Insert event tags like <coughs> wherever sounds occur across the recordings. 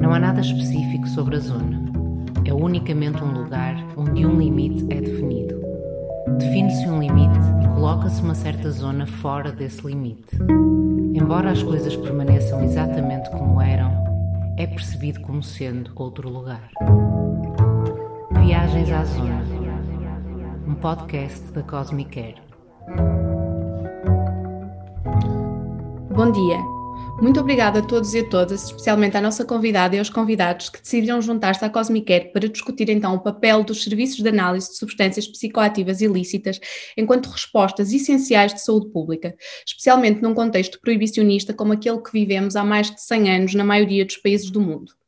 Não há nada específico sobre a zona. É unicamente um lugar onde um limite é definido. Define-se um limite e coloca-se uma certa zona fora desse limite. Embora as coisas permaneçam exatamente como eram, é percebido como sendo outro lugar. Viagens à Zona, um podcast da Cosmic Air. Bom dia. Muito obrigada a todos e a todas, especialmente à nossa convidada e aos convidados que decidiram juntar-se à Cosmicare para discutir então o papel dos serviços de análise de substâncias psicoativas ilícitas enquanto respostas essenciais de saúde pública, especialmente num contexto proibicionista como aquele que vivemos há mais de 100 anos na maioria dos países do mundo.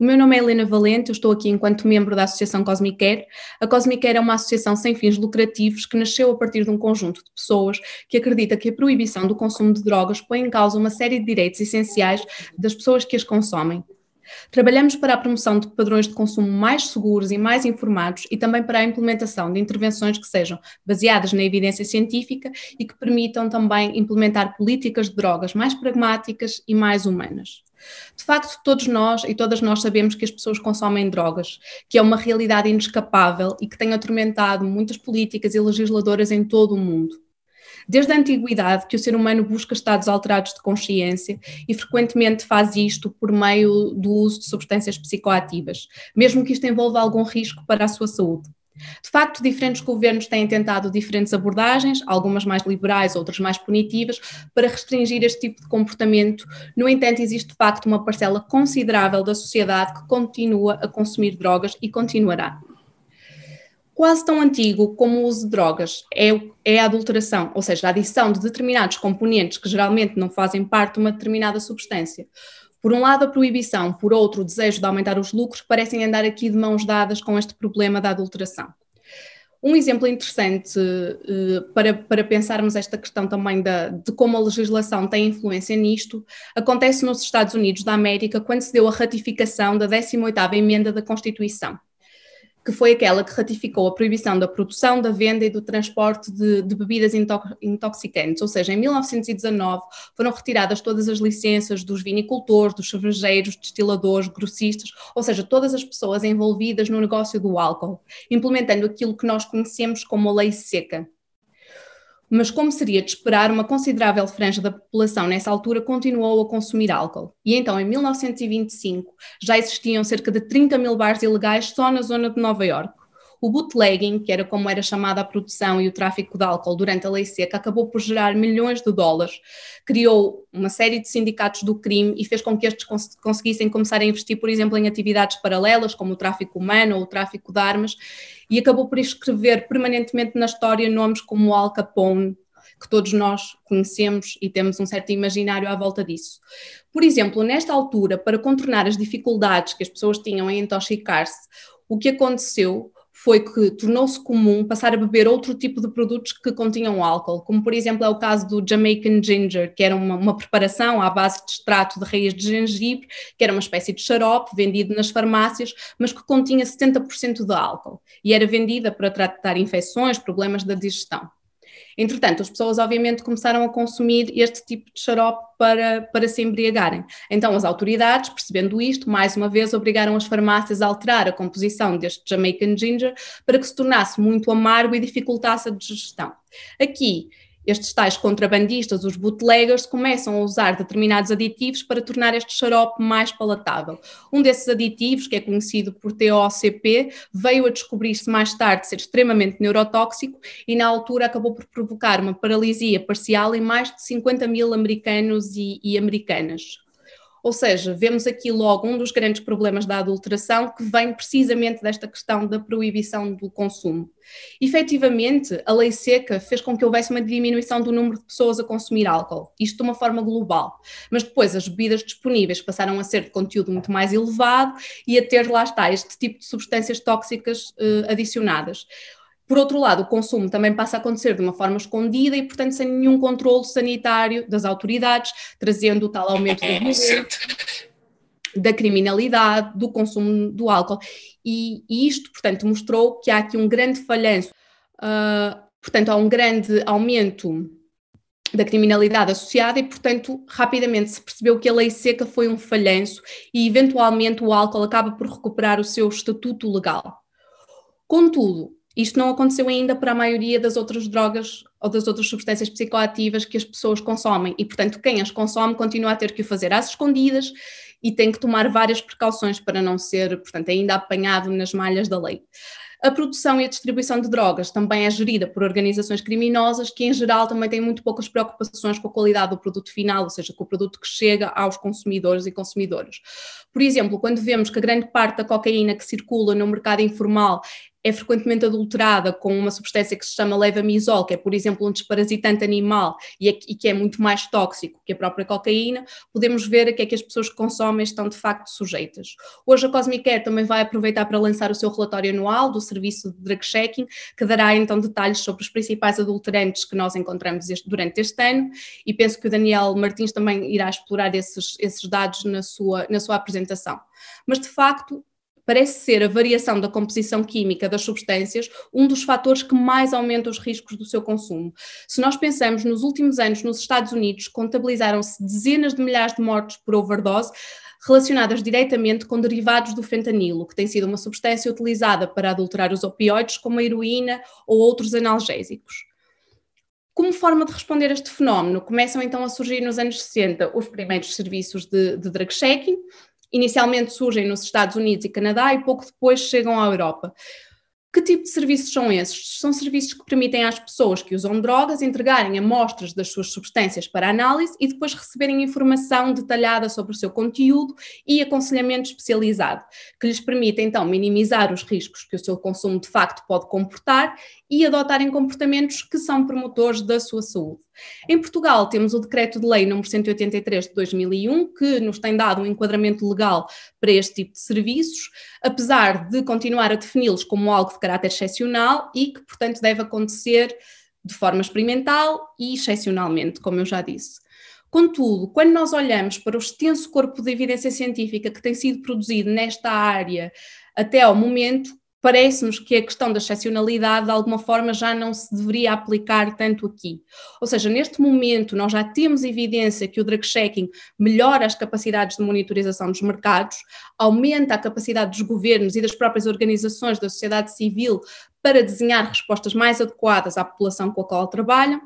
O meu nome é Helena Valente, eu estou aqui enquanto membro da Associação Cosmicare. A Cosmicare é uma associação sem fins lucrativos que nasceu a partir de um conjunto de pessoas que acredita que a proibição do consumo de drogas põe em causa uma série de direitos essenciais das pessoas que as consomem. Trabalhamos para a promoção de padrões de consumo mais seguros e mais informados e também para a implementação de intervenções que sejam baseadas na evidência científica e que permitam também implementar políticas de drogas mais pragmáticas e mais humanas. De facto, todos nós e todas nós sabemos que as pessoas consomem drogas, que é uma realidade inescapável e que tem atormentado muitas políticas e legisladoras em todo o mundo. Desde a antiguidade que o ser humano busca estados alterados de consciência e frequentemente faz isto por meio do uso de substâncias psicoativas, mesmo que isto envolva algum risco para a sua saúde. De facto, diferentes governos têm tentado diferentes abordagens, algumas mais liberais, outras mais punitivas, para restringir este tipo de comportamento. No entanto, existe de facto uma parcela considerável da sociedade que continua a consumir drogas e continuará. Quase tão antigo como o uso de drogas é, é a adulteração, ou seja, a adição de determinados componentes que geralmente não fazem parte de uma determinada substância. Por um lado, a proibição, por outro, o desejo de aumentar os lucros, parecem andar aqui de mãos dadas com este problema da adulteração. Um exemplo interessante uh, para, para pensarmos esta questão também da, de como a legislação tem influência nisto acontece nos Estados Unidos da América quando se deu a ratificação da 18ª emenda da Constituição que foi aquela que ratificou a proibição da produção, da venda e do transporte de, de bebidas intoxicantes, ou seja, em 1919 foram retiradas todas as licenças dos vinicultores, dos cervejeiros, destiladores, grossistas, ou seja, todas as pessoas envolvidas no negócio do álcool, implementando aquilo que nós conhecemos como a lei seca, mas como seria de esperar, uma considerável franja da população nessa altura continuou a consumir álcool. E então, em 1925, já existiam cerca de 30 mil bares ilegais só na zona de Nova Iorque. O bootlegging, que era como era chamada a produção e o tráfico de álcool durante a lei seca, acabou por gerar milhões de dólares, criou uma série de sindicatos do crime e fez com que estes cons conseguissem começar a investir, por exemplo, em atividades paralelas, como o tráfico humano ou o tráfico de armas, e acabou por escrever permanentemente na história nomes como Al Capone, que todos nós conhecemos e temos um certo imaginário à volta disso. Por exemplo, nesta altura, para contornar as dificuldades que as pessoas tinham em intoxicar-se, o que aconteceu foi que tornou-se comum passar a beber outro tipo de produtos que continham álcool, como por exemplo é o caso do Jamaican Ginger, que era uma, uma preparação à base de extrato de raiz de gengibre, que era uma espécie de xarope vendido nas farmácias, mas que continha 70% de álcool e era vendida para tratar infecções, problemas da digestão. Entretanto, as pessoas obviamente começaram a consumir este tipo de xarope para, para se embriagarem. Então, as autoridades, percebendo isto, mais uma vez obrigaram as farmácias a alterar a composição deste Jamaican Ginger para que se tornasse muito amargo e dificultasse a digestão. Aqui, estes tais contrabandistas, os bootleggers, começam a usar determinados aditivos para tornar este xarope mais palatável. Um desses aditivos, que é conhecido por TOCP, veio a descobrir-se mais tarde ser extremamente neurotóxico e, na altura, acabou por provocar uma paralisia parcial em mais de 50 mil americanos e, e americanas. Ou seja, vemos aqui logo um dos grandes problemas da adulteração que vem precisamente desta questão da proibição do consumo. Efetivamente, a lei seca fez com que houvesse uma diminuição do número de pessoas a consumir álcool, isto de uma forma global. Mas depois as bebidas disponíveis passaram a ser de conteúdo muito mais elevado e a ter, lá está, este tipo de substâncias tóxicas eh, adicionadas. Por outro lado, o consumo também passa a acontecer de uma forma escondida e, portanto, sem nenhum controle sanitário das autoridades, trazendo o tal aumento da <laughs> violência, da criminalidade, do consumo do álcool. E, e, isto, portanto, mostrou que há aqui um grande falhanço, uh, portanto, há um grande aumento da criminalidade associada e, portanto, rapidamente se percebeu que a lei seca foi um falhanço e, eventualmente, o álcool acaba por recuperar o seu estatuto legal. Contudo, isto não aconteceu ainda para a maioria das outras drogas ou das outras substâncias psicoativas que as pessoas consomem e, portanto, quem as consome continua a ter que o fazer às escondidas e tem que tomar várias precauções para não ser, portanto, ainda apanhado nas malhas da lei. A produção e a distribuição de drogas também é gerida por organizações criminosas que, em geral, também têm muito poucas preocupações com a qualidade do produto final, ou seja, com o produto que chega aos consumidores e consumidoras. Por exemplo, quando vemos que a grande parte da cocaína que circula no mercado informal é frequentemente adulterada com uma substância que se chama levamisol, que é, por exemplo, um desparasitante animal e, é, e, que é muito mais tóxico que a própria cocaína, podemos ver a que é que as pessoas que consomem estão de facto sujeitas. Hoje a Cosmic Care também vai aproveitar para lançar o seu relatório anual do serviço de drug checking, que dará então detalhes sobre os principais adulterantes que nós encontramos este, durante este ano e penso que o Daniel Martins também irá explorar esses, esses dados na sua, na sua apresentação. Mas de facto, parece ser a variação da composição química das substâncias um dos fatores que mais aumenta os riscos do seu consumo. Se nós pensamos nos últimos anos nos Estados Unidos, contabilizaram-se dezenas de milhares de mortes por overdose relacionadas diretamente com derivados do fentanilo, que tem sido uma substância utilizada para adulterar os opioides, como a heroína ou outros analgésicos. Como forma de responder a este fenómeno, começam então a surgir nos anos 60 os primeiros serviços de, de drug checking, inicialmente surgem nos Estados Unidos e Canadá e pouco depois chegam à Europa. Que tipo de serviços são esses? São serviços que permitem às pessoas que usam drogas entregarem amostras das suas substâncias para análise e depois receberem informação detalhada sobre o seu conteúdo e aconselhamento especializado, que lhes permite então minimizar os riscos que o seu consumo de facto pode comportar e adotarem comportamentos que são promotores da sua saúde. Em Portugal, temos o Decreto de Lei nº 183 de 2001, que nos tem dado um enquadramento legal para este tipo de serviços, apesar de continuar a defini-los como algo de caráter excepcional e que, portanto, deve acontecer de forma experimental e excepcionalmente, como eu já disse. Contudo, quando nós olhamos para o extenso corpo de evidência científica que tem sido produzido nesta área até ao momento, parece-nos que a questão da excepcionalidade de alguma forma já não se deveria aplicar tanto aqui. Ou seja, neste momento nós já temos evidência que o drug checking melhora as capacidades de monitorização dos mercados, aumenta a capacidade dos governos e das próprias organizações da sociedade civil para desenhar respostas mais adequadas à população com a qual trabalham.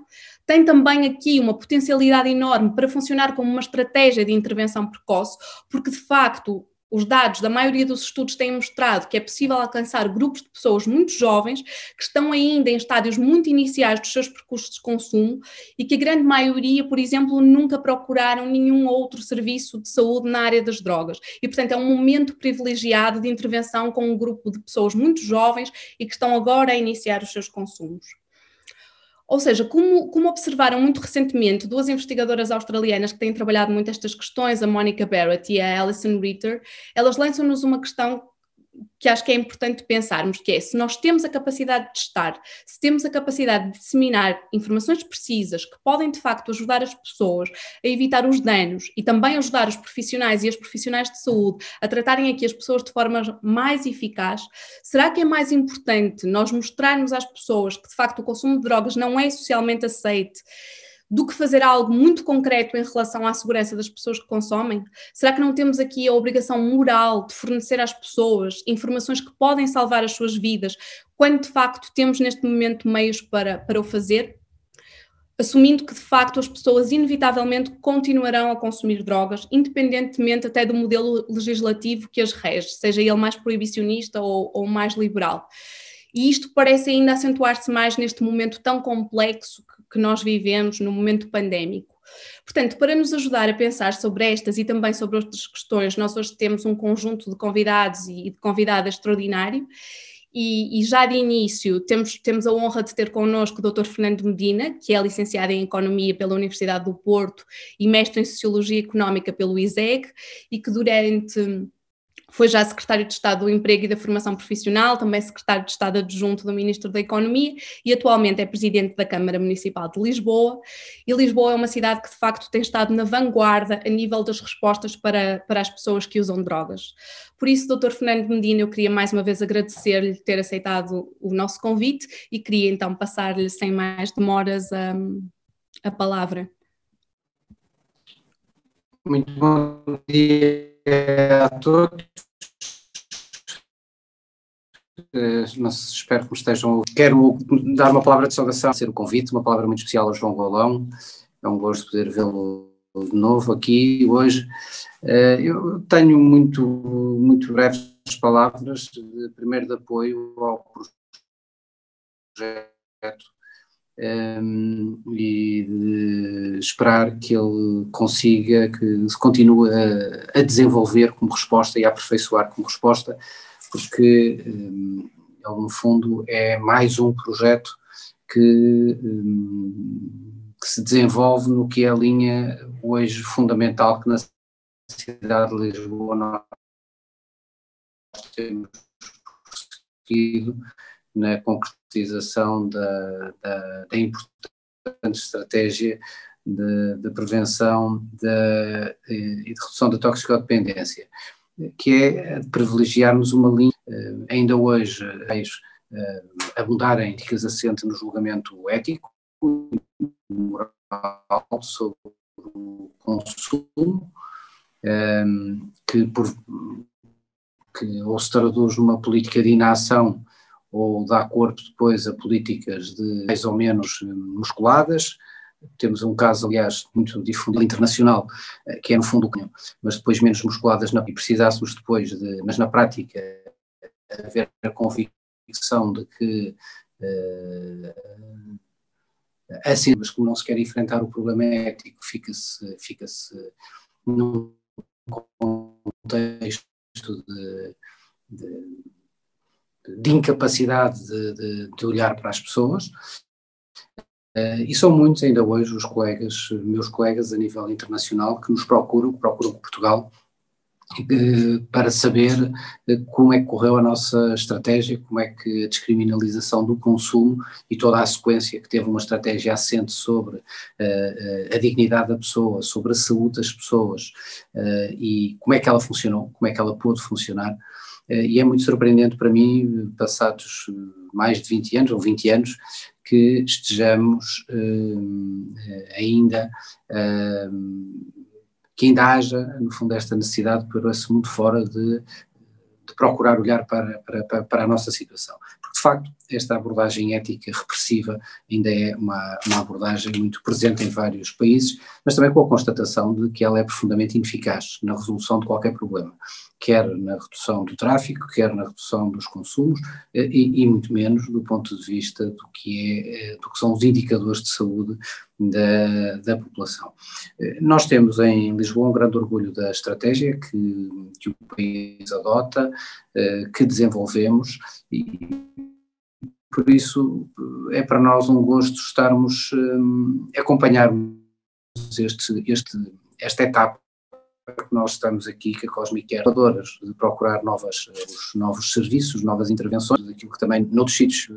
Tem também aqui uma potencialidade enorme para funcionar como uma estratégia de intervenção precoce, porque de facto os dados da maioria dos estudos têm mostrado que é possível alcançar grupos de pessoas muito jovens que estão ainda em estádios muito iniciais dos seus percursos de consumo e que a grande maioria, por exemplo, nunca procuraram nenhum outro serviço de saúde na área das drogas. E, portanto, é um momento privilegiado de intervenção com um grupo de pessoas muito jovens e que estão agora a iniciar os seus consumos. Ou seja, como, como, observaram muito recentemente duas investigadoras australianas que têm trabalhado muito estas questões, a Monica Barrett e a Alison Ritter, elas lançam-nos uma questão que acho que é importante pensarmos, que é se nós temos a capacidade de testar, se temos a capacidade de disseminar informações precisas que podem de facto ajudar as pessoas a evitar os danos e também ajudar os profissionais e as profissionais de saúde a tratarem aqui as pessoas de forma mais eficaz, será que é mais importante nós mostrarmos às pessoas que de facto o consumo de drogas não é socialmente aceite do que fazer algo muito concreto em relação à segurança das pessoas que consomem? Será que não temos aqui a obrigação moral de fornecer às pessoas informações que podem salvar as suas vidas, quando de facto temos neste momento meios para, para o fazer? Assumindo que de facto as pessoas inevitavelmente continuarão a consumir drogas, independentemente até do modelo legislativo que as rege, seja ele mais proibicionista ou, ou mais liberal. E isto parece ainda acentuar-se mais neste momento tão complexo que nós vivemos no momento pandémico. Portanto, para nos ajudar a pensar sobre estas e também sobre outras questões, nós hoje temos um conjunto de convidados e de convidadas extraordinário. E, e, já de início temos, temos a honra de ter connosco o Dr. Fernando Medina, que é licenciado em Economia pela Universidade do Porto e mestre em Sociologia Económica pelo ISEG, e que durante foi já secretário de Estado do Emprego e da Formação Profissional, também secretário de Estado adjunto do Ministro da Economia e atualmente é presidente da Câmara Municipal de Lisboa. E Lisboa é uma cidade que de facto tem estado na vanguarda a nível das respostas para, para as pessoas que usam drogas. Por isso, Dr. Fernando Medina, eu queria mais uma vez agradecer-lhe ter aceitado o nosso convite e queria então passar-lhe sem mais demoras a, a palavra. Muito bom dia a todos. Espero que me estejam. Quero dar uma palavra de saudação, ser o convite, uma palavra muito especial ao João Golão. É um gosto poder vê-lo de novo aqui hoje. Eh, eu tenho muito, muito breves palavras, primeiro de apoio ao projeto um, e de esperar que ele consiga, que se continue a, a, desenvolver como resposta e a aperfeiçoar como resposta, porque um, ele, no fundo, é mais um projeto que, um, que, se desenvolve no que é a linha hoje fundamental que na cidade de Lisboa nós temos conseguido na concretização da, da, da importante estratégia de, de prevenção de, e de redução da toxicodependência, que é privilegiarmos uma linha, eh, ainda hoje, eh, abundarem dicas assentes no julgamento ético moral sobre o consumo, eh, que, por, que ou se traduz numa política de inação ou dá corpo depois a políticas de mais ou menos eh, musculadas. Temos um caso, aliás, muito difundido internacional, eh, que é no fundo o canhão, mas depois menos musculadas, e precisássemos depois, de, mas na prática, haver a convicção de que uh, assim, mas como não se quer enfrentar o problema ético, fica-se fica, num contexto de, de de incapacidade de, de, de olhar para as pessoas. Uh, e são muitos ainda hoje os colegas, meus colegas a nível internacional, que nos procuram, que procuram Portugal, uh, para saber uh, como é que correu a nossa estratégia, como é que a descriminalização do consumo e toda a sequência que teve uma estratégia assente sobre a dignidade da pessoa, sobre a saúde das pessoas e como é que ela funcionou, como é que ela pôde funcionar e é muito surpreendente para mim, passados eh, mais de 20 anos, ou 20 anos, que estejamos uh, ainda, que ainda haja, no fundo, esta necessidade por esse mundo fora de, de procurar olhar para, para, para, a nossa situação. Porque, de facto, esta abordagem ética repressiva ainda é uma, uma abordagem muito presente em vários países, mas também com a constatação de que ela é profundamente ineficaz na resolução de qualquer problema quer na redução do tráfico, quer na redução dos consumos eh, e, e, muito menos do ponto de vista do que, é, eh, do que são os indicadores de saúde da, da população. Eh, nós temos em Lisboa um grande orgulho da estratégia que, que o país adota, que desenvolvemos e por isso é para nós um gosto estarmos a acompanharmos este, este, esta etapa que nós estamos aqui, que a Cosmic é de procurar novas, os novos serviços, novas intervenções, aquilo que também noutros sítios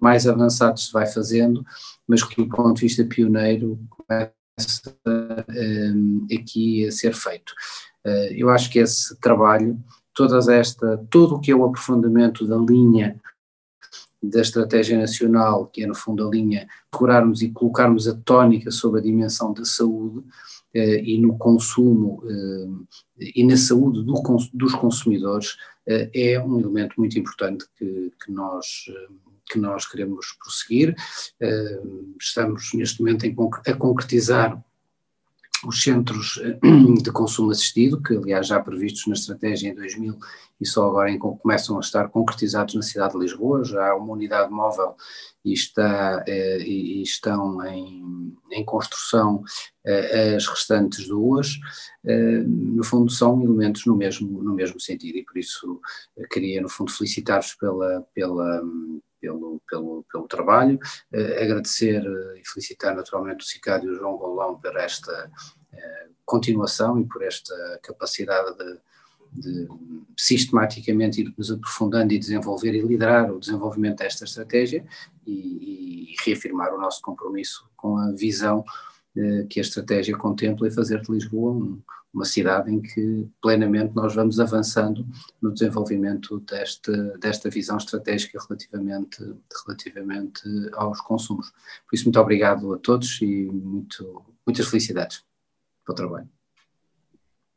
mais avançados se vai fazendo, mas que do ponto de vista pioneiro começa um, aqui a ser feito. Uh, eu acho que esse trabalho, todas esta, todo o que é o aprofundamento da linha da estratégia nacional, que é no fundo a linha, procurarmos e colocarmos a tónica sobre a dimensão da saúde, eh, e no consumo eh, e na saúde do, dos consumidores eh, é um elemento muito importante que, que nós que nós queremos prosseguir. Estamos neste momento a concretizar os centros de consumo assistido, que aliás já previstos na estratégia em 2000 e só agora em, começam a estar concretizados na cidade de Lisboa, já há uma unidade móvel e, está, eh, e estão em, em construção eh, as restantes duas, eh, no fundo são elementos no mesmo, no mesmo sentido e por isso queria no fundo felicitar-vos pela, pela, pelo, pelo, pelo trabalho, agradecer e felicitar naturalmente o Cicádio João Golão por esta continuação e por esta capacidade de de sistematicamente ir nos aprofundando e desenvolver e liderar o desenvolvimento desta estratégia e, e, reafirmar o nosso compromisso com a visão eh, que a estratégia contempla e fazer de Lisboa um, uma cidade em que plenamente nós vamos avançando no desenvolvimento deste, desta visão estratégica relativamente, relativamente aos consumos. Por isso, muito obrigado a todos e muito, muitas felicidades para o trabalho.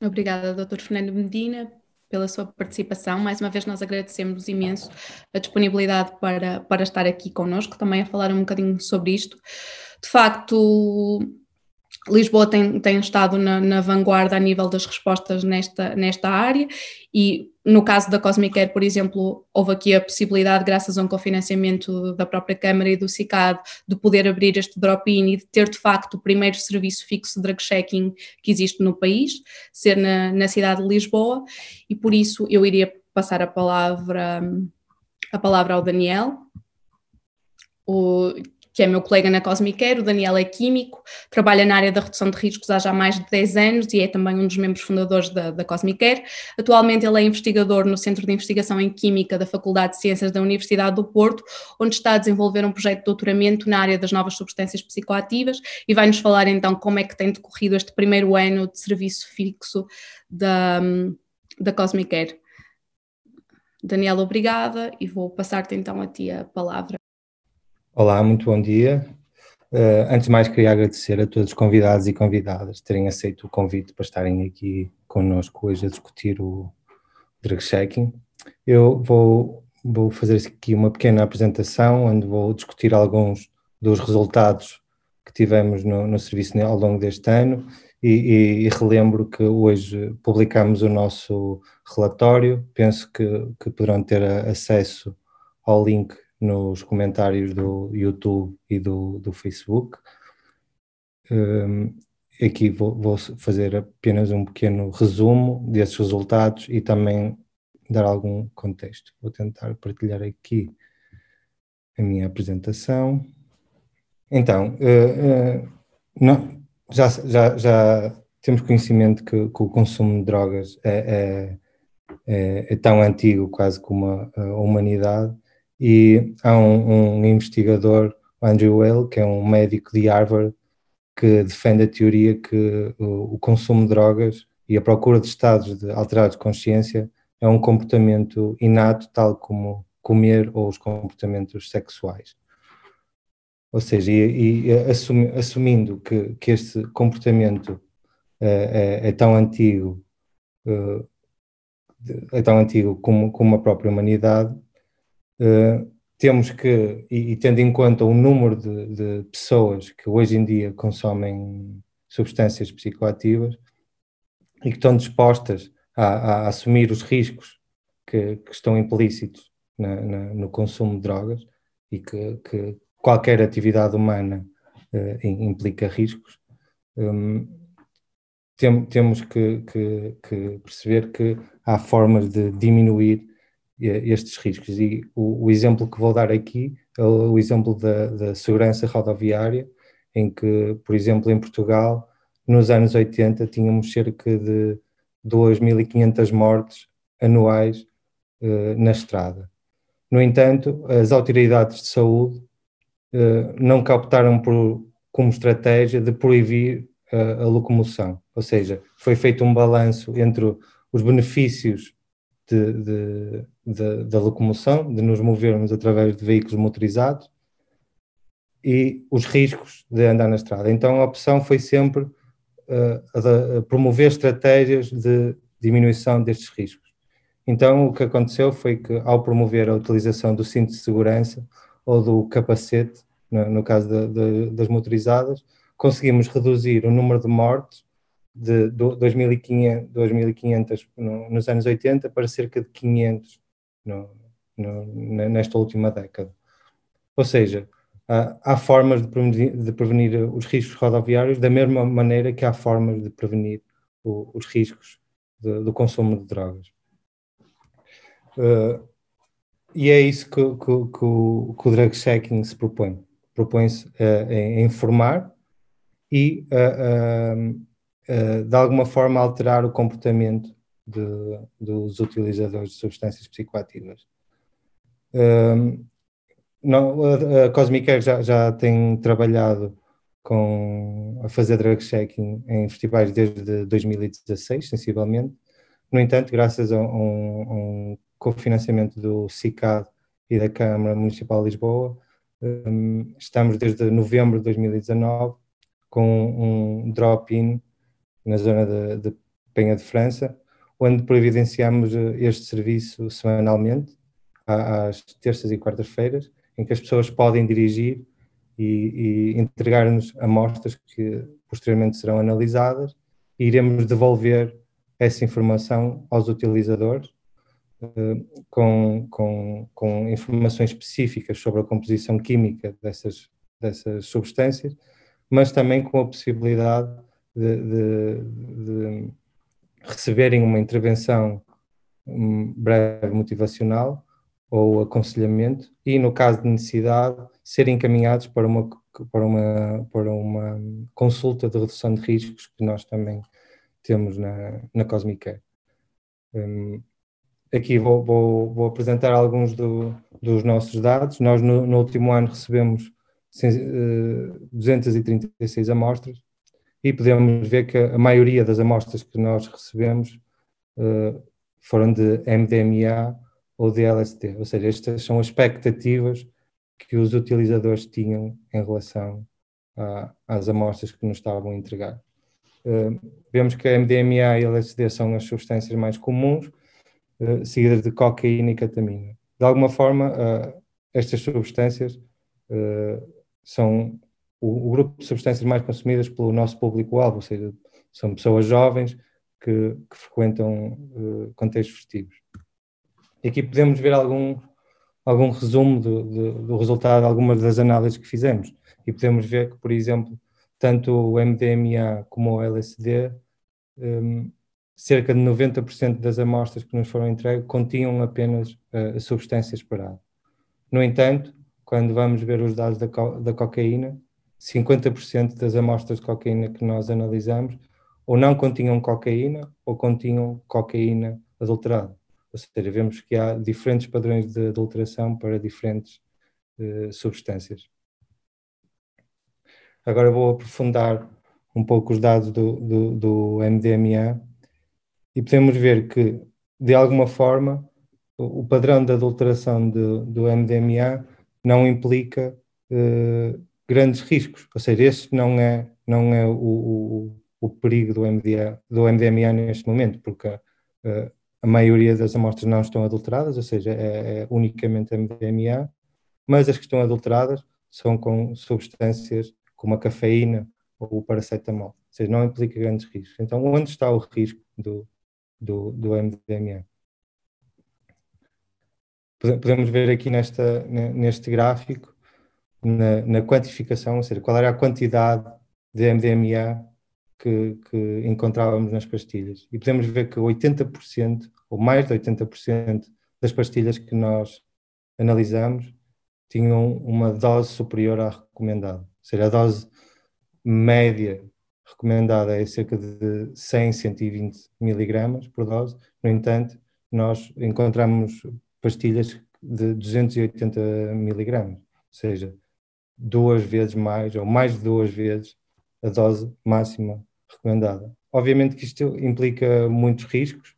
Obrigada, Dr. Fernando Medina, pela sua participação. Mais uma vez, nós agradecemos imenso a disponibilidade para, para estar aqui connosco, também a falar um bocadinho sobre isto. De facto, Lisboa tem, tem estado na, na, vanguarda a nível das respostas nesta, nesta área e no caso da Cosmicare, por exemplo, houve aqui a possibilidade, graças a um cofinanciamento da própria Câmara e do CICAD, de poder abrir este drop-in e de ter de facto o primeiro serviço fixo de drug checking que existe no país, ser na, na cidade de Lisboa, e por isso eu iria passar a palavra, a palavra ao Daniel, o, que é meu colega na Cosmicare, o Daniel é químico, trabalha na área da redução de riscos há já mais de 10 anos e é também um dos membros fundadores da, da Cosmicare. Atualmente ele é investigador no Centro de Investigação em Química da Faculdade de Ciências da Universidade do Porto, onde está a desenvolver um projeto de doutoramento na área das novas substâncias psicoativas e vai-nos falar então como é que tem decorrido este primeiro ano de serviço fixo da, da Cosmicare. Daniel, obrigada e vou passar-te então a ti a palavra. Olá, muito bom dia. Uh, antes de mais, queria agradecer a todos os convidados e convidadas terem aceito o convite para estarem aqui connosco hoje a discutir o drug checking. Eu vou, vou fazer aqui uma pequena apresentação, onde vou discutir alguns dos resultados que tivemos no, no serviço ao longo deste ano e, e, e, relembro que hoje publicamos o nosso relatório. Penso que, que poderão ter acesso ao link nos comentários do YouTube e do, do Facebook. Um, aqui vou, vou, fazer apenas um pequeno resumo desses resultados e também dar algum contexto. Vou tentar partilhar aqui a minha apresentação. Então, uh, uh, não, já, já, já temos conhecimento que, que, o consumo de drogas é, é, é, é tão antigo quase como a, a humanidade e há um, um investigador, Andrew Weil, que é um médico de Harvard, que defende a teoria que o, o consumo de drogas e a procura de estados de alterados de consciência é um comportamento inato, tal como comer ou os comportamentos sexuais. Ou seja, e, e assumi, assumindo que, que este comportamento é, é, é tão antigo, é, é tão antigo como, como a própria humanidade, Uh, temos que, e, e, tendo em conta o número de, de, pessoas que hoje em dia consomem substâncias psicoativas e que estão dispostas a, a assumir os riscos que, que estão implícitos na, na, no consumo de drogas e que, que qualquer atividade humana uh, implica riscos, um, tem, temos que, que perceber que há formas de diminuir estes riscos. E o, o, exemplo que vou dar aqui é o, o exemplo da, da, segurança rodoviária, em que, por exemplo, em Portugal, nos anos 80, tínhamos cerca de 2.500 mortes anuais uh, na estrada. No entanto, as autoridades de saúde uh, não captaram por, como estratégia de proibir uh, a locomoção, ou seja, foi feito um balanço entre os benefícios de, de, de, da locomoção, de nos movermos através de veículos motorizados e os riscos de andar na estrada. Então a opção foi sempre uh, promover estratégias de diminuição destes riscos. Então o que aconteceu foi que ao promover a utilização do cinto de segurança ou do capacete, no, no caso das motorizadas, conseguimos reduzir o número de mortes de 2.500, 2.500 nos anos 80 para cerca de 500 no, no, nesta última década. Ou seja, há, formas de prevenir, de prevenir, os riscos rodoviários da mesma maneira que há formas de prevenir o, os riscos de, do consumo de drogas. Uh, e é isso que, que, que, o, que o drug checking se propõe. Propõe-se uh, a informar e uh, eh, de alguma forma alterar o comportamento de, dos utilizadores de substâncias psicoativas. Ehm, não, a, a Cosmicare já, já tem trabalhado com, a fazer drug checking em festivais desde 2016, sensivelmente. No entanto, graças a um, um cofinanciamento do CICAD e da Câmara Municipal de Lisboa, um, estamos desde novembro de 2019 com um drop-in na zona de, de Penha de França, onde providenciamos eh, este serviço semanalmente, às terças e quartas-feiras, em que as pessoas podem dirigir e, e entregar-nos amostras que posteriormente serão analisadas e iremos devolver essa informação aos utilizadores uh, com, com, com informações específicas sobre a composição química dessas, dessas substâncias, mas também com a possibilidade de, de, de receberem uma intervenção um, breve motivacional ou aconselhamento e, no caso de necessidade, serem encaminhados para uma, para uma, para uma consulta de redução de riscos que nós também temos na, na Cosmic Care. Um, aqui vou, vou, vou, apresentar alguns do, dos nossos dados. Nós, no, no último ano, recebemos uh, 236 amostras e podemos ver que a maioria das amostras que nós recebemos uh, foram de MDMA ou de LSD, ou seja, estas são as expectativas que os utilizadores tinham em relação a, às amostras que nos estavam a entregar. Uh, vemos que a MDMA e LSD são as substâncias mais comuns, uh, seguidas de cocaína e ketamina. De alguma forma, uh, estas substâncias são o, o, grupo de substâncias mais consumidas pelo nosso público-alvo, ou seja, são pessoas jovens que, que frequentam contextos festivos. E aqui podemos ver algum, algum resumo do, do, do, resultado de algumas das análises que fizemos. E podemos ver que, por exemplo, tanto o MDMA como o LSD, um, cerca de 90% das amostras que nos foram entregues continham apenas uh, a substância esperada. No entanto, quando vamos ver os dados da, co da cocaína, 50% das amostras de cocaína que nós analisamos ou não continham cocaína ou continham cocaína adulterada. Ou seja, vemos que há diferentes padrões de adulteração para diferentes uh, substâncias. Agora vou aprofundar um pouco os dados do, do, do, MDMA e podemos ver que, de alguma forma, o, padrão de adulteração de, do MDMA não implica uh, grandes riscos. Ou seja, este não é, não é o, o, o perigo do, do MDMA neste momento, porque uh, a maioria das amostras não estão adulteradas, ou seja, é, é unicamente MDMA, mas as que estão adulteradas são com substâncias como a cafeína ou o paracetamol, ou seja, não implica grandes riscos. Então, onde está o risco do, do, do MDMA? Podemos ver aqui nesta, neste gráfico, na, na quantificação, ou seja, qual era a quantidade de MDMA que, que encontrávamos nas pastilhas. E podemos ver que 80%, ou mais de 80% das pastilhas que nós analisamos tinham uma dose superior à recomendada. Ou seja, a dose média recomendada é cerca de 100, 120 miligramas por dose. No entanto, nós encontramos pastilhas de 280 miligramas, ou seja, duas vezes mais, ou mais de duas vezes a dose máxima recomendada. Obviamente que isto implica muitos riscos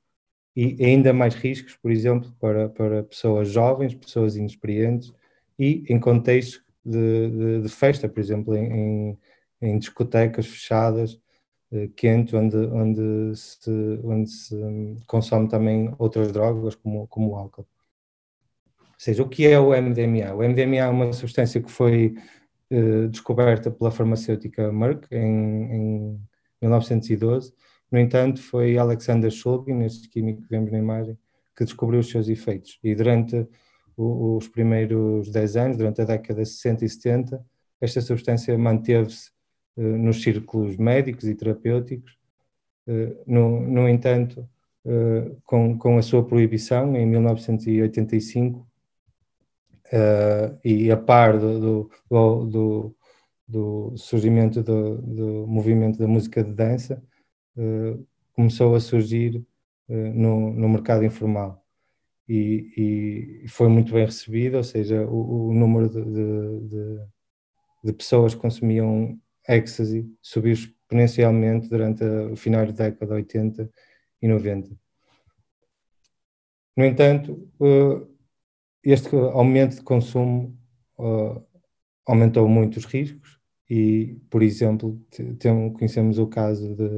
e ainda mais riscos, por exemplo, para, para pessoas jovens, pessoas inexperientes e em contextos de, de, de festa, por exemplo, em, em discotecas fechadas, eh, quente, onde, onde, se, onde se consome também outras drogas, como, como o álcool. Ou seja, o que é o MDMA? O MDMA é uma substância que foi eh, descoberta pela farmacêutica Merck em, em 1912. No entanto, foi Alexander Shulgin, este químico que vemos na imagem, que descobriu os seus efeitos. E durante o, os primeiros 10 anos, durante a década de 60 e 70, esta substância manteve-se uh, nos círculos médicos e terapêuticos. Uh, no, no, entanto, uh, com, com a sua proibição, em 1985, uh, e a par do, do, do, do surgimento do, movimento da música de dança, uh, começou a surgir uh, no, no mercado informal. E, e, foi muito bem recebido, ou seja, o, o número de, de, de, pessoas que consumiam ecstasy subiu exponencialmente durante o final da década de 80 e 90. No entanto, este aumento de consumo aumentou muito os riscos e, por exemplo, conhecemos o caso de,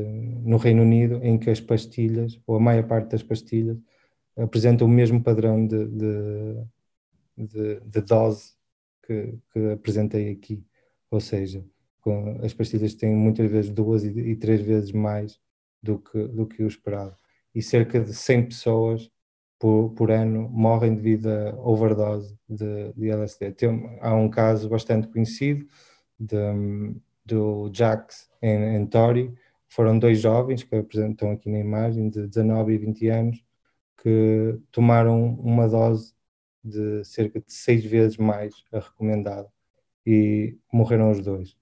no Reino Unido em que as pastilhas, ou a maior parte das pastilhas, apresentam o mesmo padrão de, de, de, dose que, que, apresentei aqui. Ou seja, as pastilhas têm muitas vezes duas e, e três vezes mais do que, do que o esperado. E cerca de 100 pessoas por, por ano morrem devido a overdose de, de LSD. Tem, há um caso bastante conhecido de, do Jax em, em Tori, foram dois jovens que apresentam aqui na imagem, de 19 e 20 anos, que tomaram uma dose de cerca de seis vezes mais a recomendada e morreram os dois.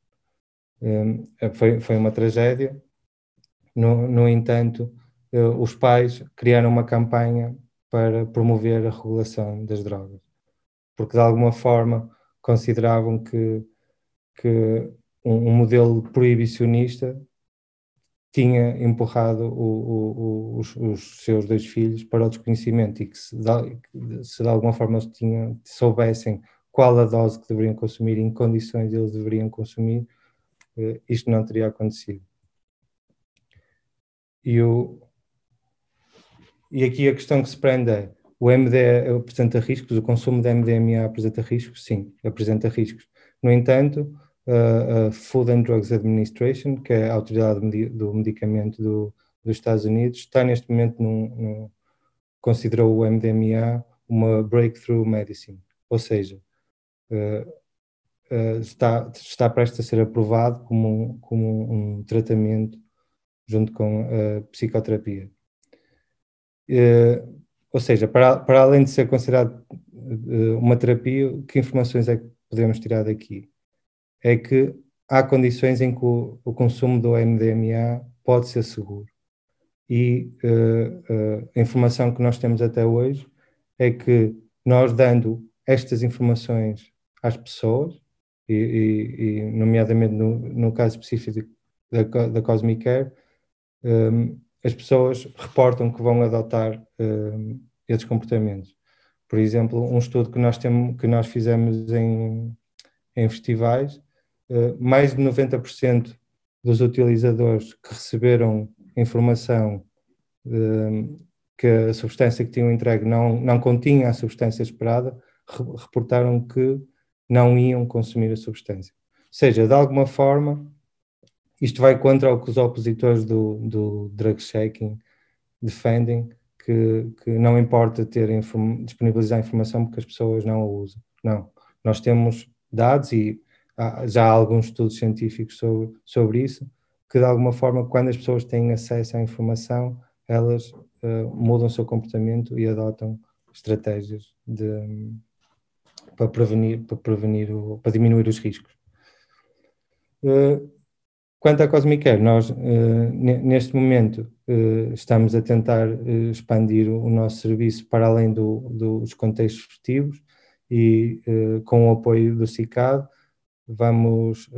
Um, foi, foi uma tragédia. No, no entanto, uh, os pais criaram uma campanha para promover a regulação das drogas, porque de alguma forma consideravam que, que um, um modelo proibicionista tinha empurrado o, o, os, os, seus dois filhos para o desconhecimento e que se de, se de alguma forma tinham, soubessem qual a dose que deveriam consumir, em condições eles deveriam consumir, eh, isto não teria acontecido. E o, e aqui a questão que se prende é: o MD apresenta riscos, o consumo de MDMA apresenta riscos? Sim, apresenta riscos. No entanto, a Food and Drugs Administration, que é a autoridade do medicamento do, dos Estados Unidos, está neste momento num, num, considerou o MDMA uma breakthrough medicine, ou seja, está, está prestes a ser aprovado como um, como um tratamento junto com a psicoterapia. Uh, ou seja, para, para além de ser considerado uh, uma terapia, que informações é que podemos tirar daqui? É que há condições em que o, o consumo do MDMA pode ser seguro. E uh, a informação que nós temos até hoje é que nós dando estas informações às pessoas, e, e, e nomeadamente no, no, caso específico da, da Cosmic Care, um, as pessoas reportam que vão adotar uh, esses comportamentos. Por exemplo, um estudo que nós, temos, que nós fizemos em, em festivais, uh, mais de 90% dos utilizadores que receberam informação uh, que a substância que tinham entregue não, não continha a substância esperada, re reportaram que não iam consumir a substância. Ou seja, de alguma forma, isto vai contra o que os opositores do, do drug shaking defendem, que, que não importa ter inform, disponibilizar informação porque as pessoas não a usam. Não, nós temos dados e há, já há alguns estudos científicos sobre, sobre isso, que de alguma forma, quando as pessoas têm acesso à informação, elas uh, mudam o seu comportamento e adotam estratégias de, para prevenir, para prevenir, o, para diminuir os riscos. Uh, Quanto à Cosmic Air, nós uh, neste momento uh, estamos a tentar uh, expandir o nosso serviço para além do, dos contextos festivos e com o apoio do CICAD vamos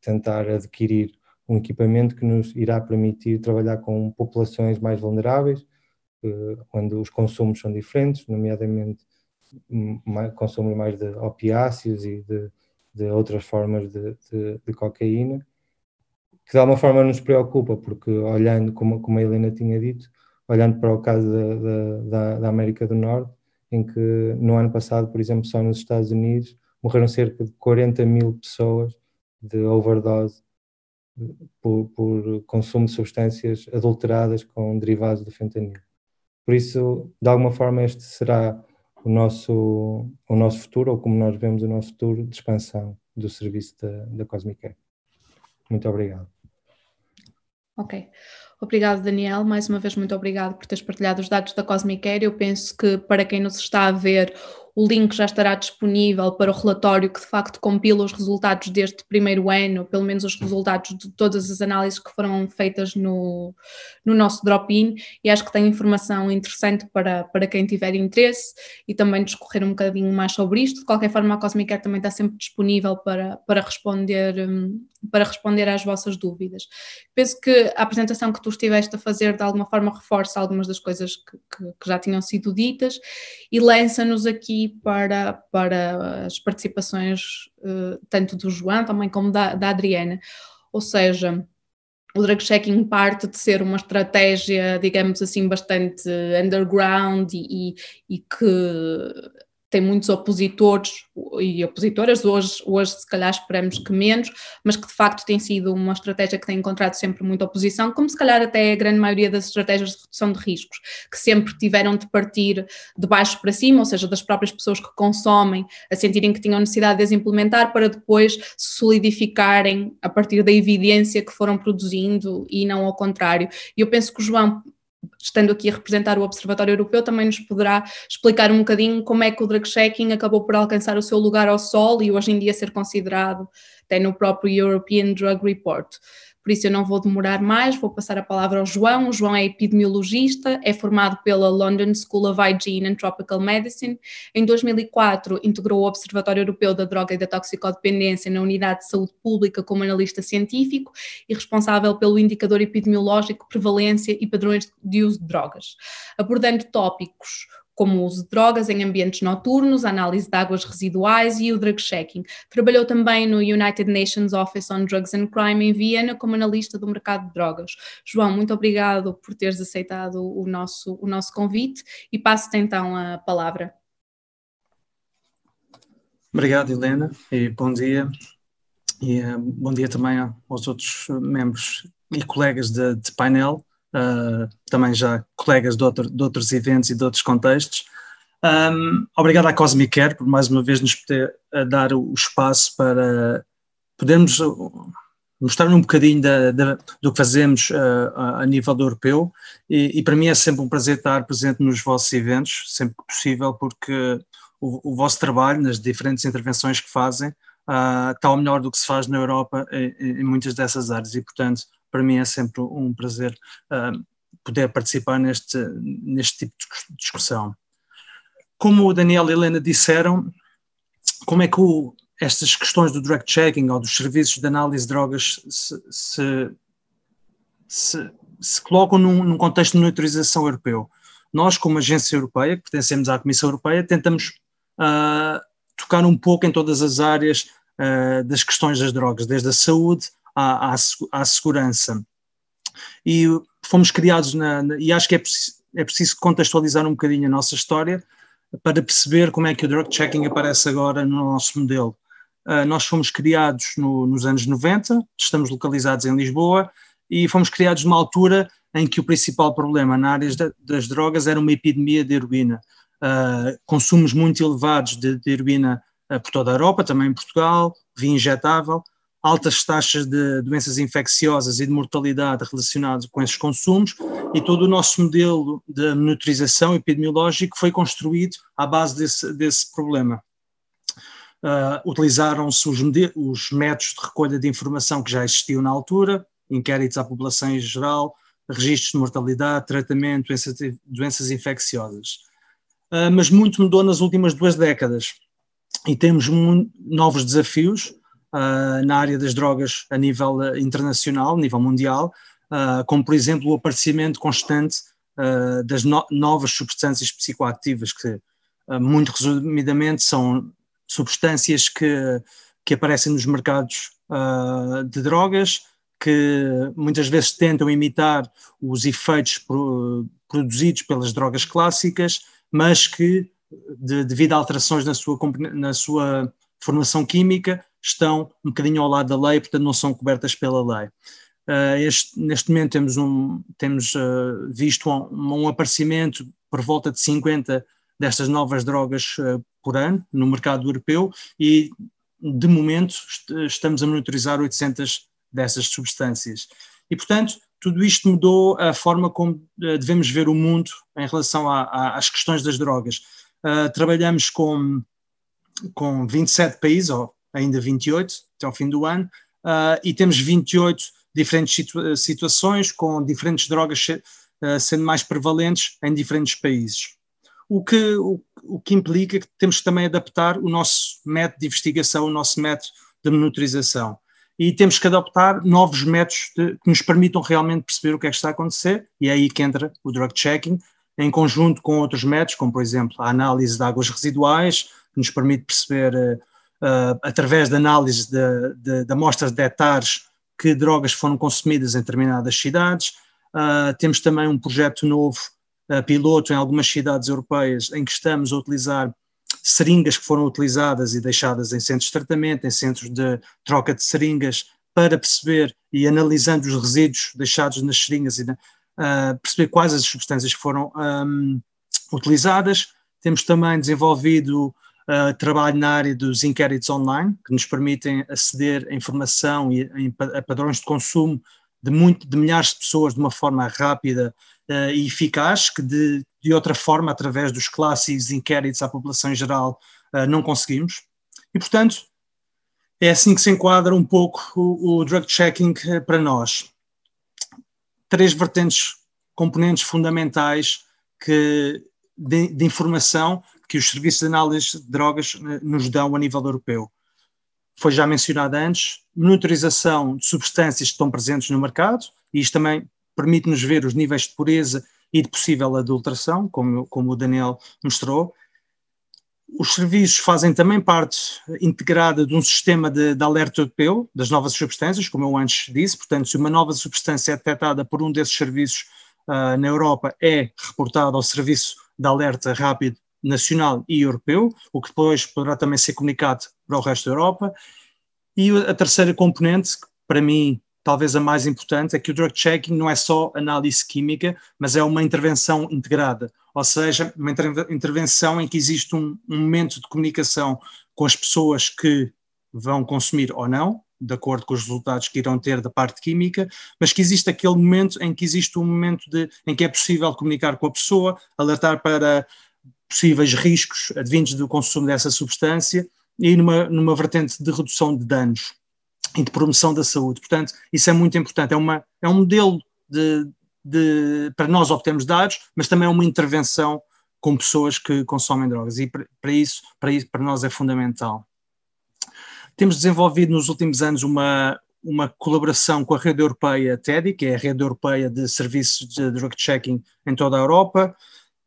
tentar adquirir um equipamento que nos irá permitir trabalhar com populações mais vulneráveis, onde os consumos são diferentes, nomeadamente mais, consumos mais de opiáceos e de, de outras formas de, de, de cocaína que de alguma forma nos preocupa, porque olhando, como, como a Helena tinha dito, olhando para o caso da, da, da, América do Norte, em que no ano passado, por exemplo, só nos Estados Unidos, morreram cerca de 40 mil pessoas de overdose por, por consumo de substâncias adulteradas com derivados do fentanil. Por isso, de alguma forma, este será o nosso, o nosso futuro, ou como nós vemos o nosso futuro, de expansão do serviço da, da Cosmic Care. Muito obrigado. Ok. Obrigado, Daniel. Mais uma vez, muito obrigado por teres partilhado os dados da Cosmic Air. Eu penso que para quem nos está a ver, o link já estará disponível para o relatório que de facto compila os resultados deste primeiro ano, pelo menos os resultados de todas as análises que foram feitas no, no nosso drop-in, e acho que tem informação interessante para, para quem tiver interesse e também discorrer um bocadinho mais sobre isto. De qualquer forma, a Cosmic Air também está sempre disponível para, para responder um, para responder às vossas dúvidas. Penso que a apresentação que tu estiveste a fazer de alguma forma reforça algumas das coisas que, que, que já tinham sido ditas e lança-nos aqui para, para as participações uh, tanto do João também como da, da Adriana. Ou seja, o drug checking parte de ser uma estratégia, digamos assim, bastante underground e, e, e que tem muitos opositores e opositoras, hoje, hoje se calhar esperamos que menos, mas que de facto tem sido uma estratégia que tem encontrado sempre muita oposição, como se calhar até a grande maioria das estratégias de redução de riscos, que sempre tiveram de partir de baixo para cima, ou seja, das próprias pessoas que consomem, a sentirem que tinham necessidade de as implementar para depois se solidificarem a partir da evidência que foram produzindo e não ao contrário. E eu penso que o João estando aqui a representar o Observatório Europeu, também nos poderá explicar um bocadinho como é que o drug checking acabou por alcançar o seu lugar ao sol e hoje em dia ser considerado até no próprio European Drug Report por isso eu não vou demorar mais, vou passar a palavra ao João. O João é epidemiologista, é formado pela London School of Hygiene and Tropical Medicine. Em 2004 integrou o Observatório Europeu da Droga e da Toxicodependência na Unidade de Saúde Pública como analista científico e responsável pelo indicador epidemiológico prevalência e padrões de uso de drogas, abordando tópicos como o uso de drogas em ambientes noturnos, análise de águas residuais e o drug checking. Trabalhou também no United Nations Office on Drugs and Crime em Viena como analista do mercado de drogas. João, muito obrigado por teres aceitado o nosso, o nosso convite e passo-te então a palavra. Obrigado, Helena, e bom dia. E uh, bom dia também aos outros membros e colegas de, de painel uh, também já colegas de, outro, de, outros eventos e de outros contextos. Um, obrigado à Cosmic Care por mais uma vez nos poder dar o espaço para podermos mostrar um bocadinho da, da, do que fazemos uh, a nível do europeu e, e, para mim é sempre um prazer estar presente nos vossos eventos, sempre que possível, porque o, o vosso trabalho nas diferentes intervenções que fazem uh, está ao melhor do que se faz na Europa em, em muitas dessas áreas e portanto para mim é sempre um prazer uh, poder participar neste, neste tipo de discussão. Como o Daniel e a Helena disseram, como é que o, estas questões do drug checking ou dos serviços de análise de drogas se, se, se, se colocam num, num, contexto de monitorização europeu? Nós, como agência europeia, que pertencemos à Comissão Europeia, tentamos uh, tocar um pouco em todas as áreas uh, das questões das drogas, desde a saúde à, à, à segurança. E fomos criados, na, na, e acho que é é preciso contextualizar um bocadinho a nossa história para perceber como é que o drug checking aparece agora no nosso modelo. Uh, nós fomos criados no, nos anos 90, estamos localizados em Lisboa e fomos criados numa altura em que o principal problema na área das drogas era uma epidemia de heroína. Uh, consumos muito elevados de, de heroína uh, por toda a Europa, também em Portugal, via injetável, altas taxas de doenças infecciosas e de mortalidade relacionadas com esses consumos, e todo o nosso modelo de monitorização epidemiológico foi construído à base desse, desse problema. Uh, Utilizaram-se os, os, métodos de recolha de informação que já existiam na altura, inquéritos à população em geral, registros de mortalidade, tratamento, doenças, doenças infecciosas. Uh, mas muito mudou nas últimas duas décadas e temos novos desafios uh, na área das drogas a nível uh, internacional, a nível mundial, uh, como por exemplo o aparecimento constante das no novas substâncias psicoativas, que muito resumidamente são substâncias que, que aparecem nos mercados de drogas, que muitas vezes tentam imitar os efeitos pro, produzidos pelas drogas clássicas, mas que, de, devido a alterações na sua, na sua formação química, estão um bocadinho ao lado da lei, portanto não são cobertas pela lei. Uh, este, neste momento temos, um, temos uh, visto um, um, aparecimento por volta de 50 destas novas drogas uh, por ano no mercado europeu e de momento est estamos a monitorizar 800 dessas substâncias. E portanto tudo isto mudou a forma como devemos ver o mundo em relação a, a, às questões das drogas. trabalhamos com, com 27 países, ou ainda 28 até ao fim do ano, uh, e temos 28 diferentes situa situações com diferentes drogas uh, sendo mais prevalentes em diferentes países. O que, o, o, que implica que temos que também adaptar o nosso método de investigação, o nosso método de monitorização. e temos que adaptar novos métodos de, que nos permitam realmente perceber o que é que está a acontecer, e é aí que entra o drug checking, em conjunto com outros métodos, como por exemplo a análise de águas residuais, que nos permite perceber, uh, uh, através da análise de, de, de amostras de hectares, que drogas foram consumidas em determinadas cidades. Uh, temos também um projeto novo, piloto, em algumas cidades europeias, em que estamos a utilizar seringas que foram utilizadas e deixadas em centros de tratamento, em centros de troca de seringas, para perceber e analisando os resíduos deixados nas seringas e na, uh, perceber quais as substâncias que foram um, utilizadas. Temos também desenvolvido uh, trabalho na área dos inquéritos online, que nos permitem aceder a informação e a, padrões de consumo de, muito, de milhares de pessoas de uma forma rápida uh, e eficaz, que de, de outra forma, através dos clássicos inquéritos à população em geral, uh, não conseguimos. E, portanto, é assim que se enquadra um pouco o, o drug checking para nós três vertentes, componentes fundamentais que, de, de, informação que os serviços de análise de drogas eh, nos dão a nível europeu. Foi já mencionado antes, monitorização de substâncias que estão presentes no mercado, e isto também permite-nos ver os níveis de pureza e de possível adulteração, como, como o Daniel mostrou, os serviços fazem também parte integrada de um sistema de, de, alerta europeu das novas substâncias, como eu antes disse. Portanto, se uma nova substância é detectada por um desses serviços uh, na Europa, é reportada ao Serviço de Alerta Rápido Nacional e Europeu, o que depois poderá também ser comunicado para o resto da Europa. E a terceira componente, que para mim talvez a mais importante, é que o drug checking não é só análise química, mas é uma intervenção integrada, ou seja, uma intervenção em que existe um, um momento de comunicação com as pessoas que vão consumir ou não, de acordo com os resultados que irão ter da parte química, mas que existe aquele momento em que existe um momento de, em que é possível comunicar com a pessoa, alertar para possíveis riscos advindos do consumo dessa substância e numa, numa vertente de redução de danos e de promoção da saúde. Portanto, isso é muito importante. É, uma, é um modelo de, de, para nós obtermos dados, mas também é uma intervenção com pessoas que consomem drogas. E para, para isso, para isso, para nós é fundamental. Temos desenvolvido nos últimos anos uma, uma colaboração com a rede europeia TEDI, que é a rede europeia de serviços de drug checking em toda a Europa,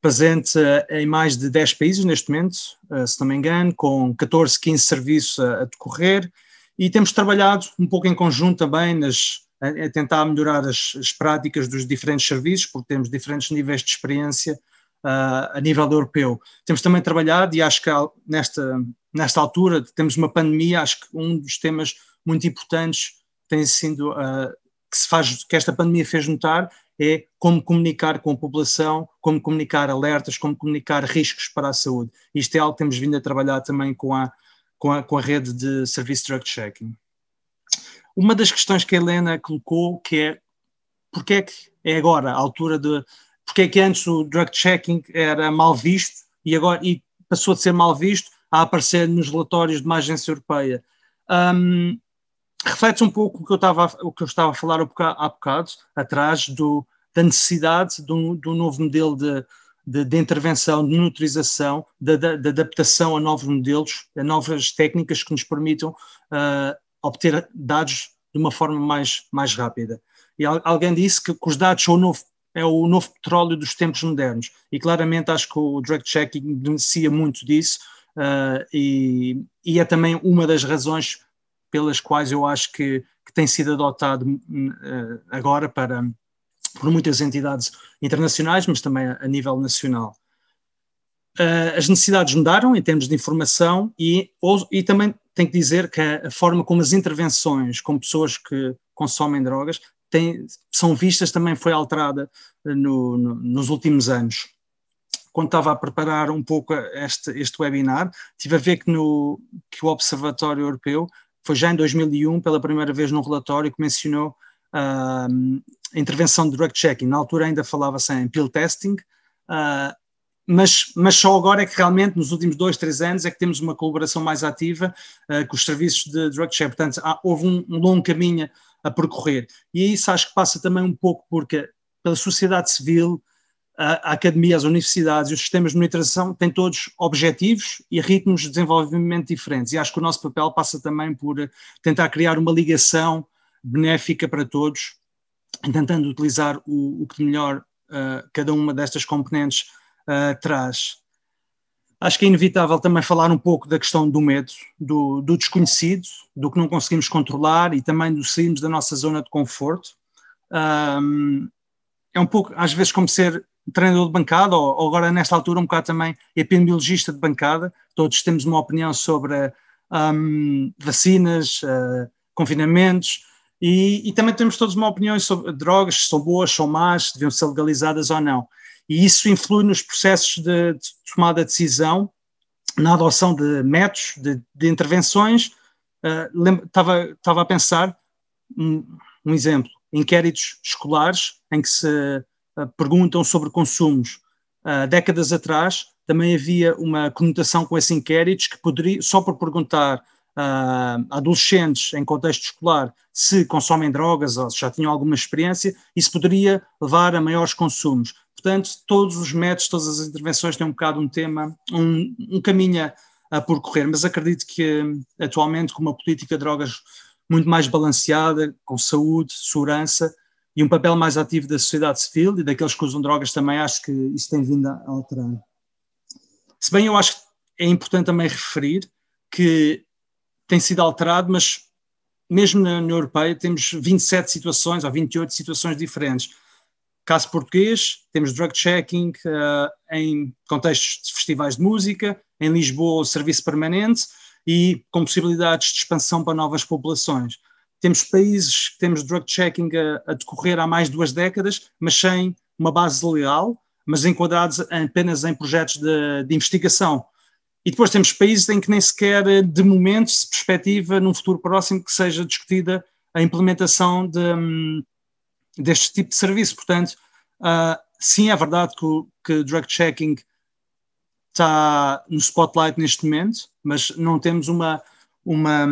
presente em mais de 10 países neste momento, eh, se não me engano, com 14, 15 serviços a, a decorrer. E temos trabalhado um pouco em conjunto também nas, a, a tentar melhorar as, as, práticas dos diferentes serviços, porque temos diferentes níveis de experiência uh, a nível europeu. Temos também trabalhado, e acho que nesta, nesta altura temos uma pandemia, acho que um dos temas muito importantes tem sido, uh, que, se faz, que esta pandemia fez notar, é como comunicar com a população, como comunicar alertas, como comunicar riscos para a saúde. Isto é algo que temos vindo a trabalhar também com a, com a, com a rede de serviço drug checking. Uma das questões que a Helena colocou, que é porque é que é agora a altura de. Porque é que antes o drug checking era mal visto e agora e passou a ser mal visto a aparecer nos relatórios de uma agência europeia. Um, reflete um pouco o que eu estava, o que eu estava a falar há bocado, atrás do, da necessidade de um, de um novo modelo de, de, de intervenção, de monitorização, de, de, adaptação a novos modelos, a novas técnicas que nos permitam uh, obter dados de uma forma mais, mais rápida. E alguém disse que, que os dados são o novo, é o novo petróleo dos tempos modernos, e claramente acho que o direct checking beneficia muito disso, uh, e, e, é também uma das razões pelas quais eu acho que, que tem sido adotado uh, agora para por muitas entidades internacionais, mas também a, a nível nacional. Uh, as necessidades mudaram em termos de informação e, ou, e também tenho que dizer que a, a, forma como as intervenções com pessoas que consomem drogas tem, são vistas também foi alterada no, no, nos últimos anos. Quando estava a preparar um pouco este, este webinar, tive a ver que, no, que o Observatório Europeu foi já em 2001, pela primeira vez num relatório que mencionou uh, intervenção de drug checking. Na altura ainda falava-se em pill testing, uh, mas, mas só agora é que realmente, nos últimos dois, três anos, é que temos uma colaboração mais ativa uh, com os serviços de drug checking. Portanto, há, houve um, um, longo caminho a percorrer. E isso acho que passa também um pouco porque, pela sociedade civil, a, academia, as universidades e os sistemas de monitorização têm todos objetivos e ritmos de desenvolvimento diferentes. E acho que o nosso papel passa também por tentar criar uma ligação benéfica para todos, tentando utilizar o, o que melhor uh, cada uma destas componentes uh, traz. Acho que é inevitável também falar um pouco da questão do medo, do, do desconhecido, do que não conseguimos controlar e também do sairmos da nossa zona de conforto. Um, é um pouco, às vezes, como ser treinador de bancada, ou, ou, agora nesta altura um bocado também epidemiologista de bancada, todos temos uma opinião sobre um, vacinas, uh, confinamentos, e, e, também temos todos uma opinião sobre drogas, se são boas, são más, se deviam ser legalizadas ou não. E isso influi nos processos de, de tomada de decisão, na adoção de métodos, de, de intervenções. Uh, estava, estava a pensar, um, um exemplo, inquéritos escolares em que se uh, perguntam sobre consumos. Uh, décadas atrás também havia uma conotação com esses inquéritos que poderia, só por perguntar uh, adolescentes em contexto escolar se consomem drogas ou se já tinham alguma experiência, isso poderia levar a maiores consumos. Portanto, todos os métodos, todas as intervenções têm um bocado um tema, um, um caminho a, a percorrer, mas acredito que atualmente com uma política de drogas muito mais balanceada, com saúde, segurança e um papel mais ativo da sociedade civil e daqueles que usam drogas também, acho que isso tem vindo a alterar. Se bem eu acho que é importante também referir que tem sido alterado, mas mesmo na União Europeia temos 27 situações ou 28 situações diferentes. Caso português, temos drug checking uh, em contextos de festivais de música, em Lisboa serviço permanente, e com possibilidades de expansão para novas populações. Temos países que temos drug checking a, a decorrer há mais de duas décadas, mas sem uma base legal, mas enquadrados apenas em projetos de, de investigação. E depois temos países em que nem sequer, de momento, se perspectiva num futuro próximo que seja discutida a implementação de, um, deste tipo de serviço. Portanto, uh, sim, é verdade que o que drug checking está no spotlight neste momento, mas não temos uma, uma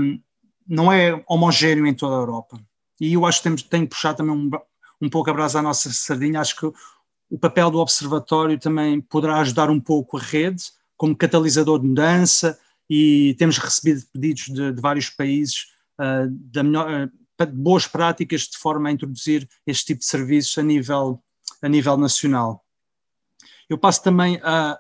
não é homogéneo em toda a Europa. E eu acho que temos, tem que puxar também um, um pouco a brasa à nossa sardinha. Acho que o papel do observatório também poderá ajudar um pouco a rede como catalisador de mudança e temos recebido pedidos de, de vários países uh, da melhor, uh, boas práticas de forma a introduzir este tipo de serviços a nível, a nível nacional. Eu passo também a,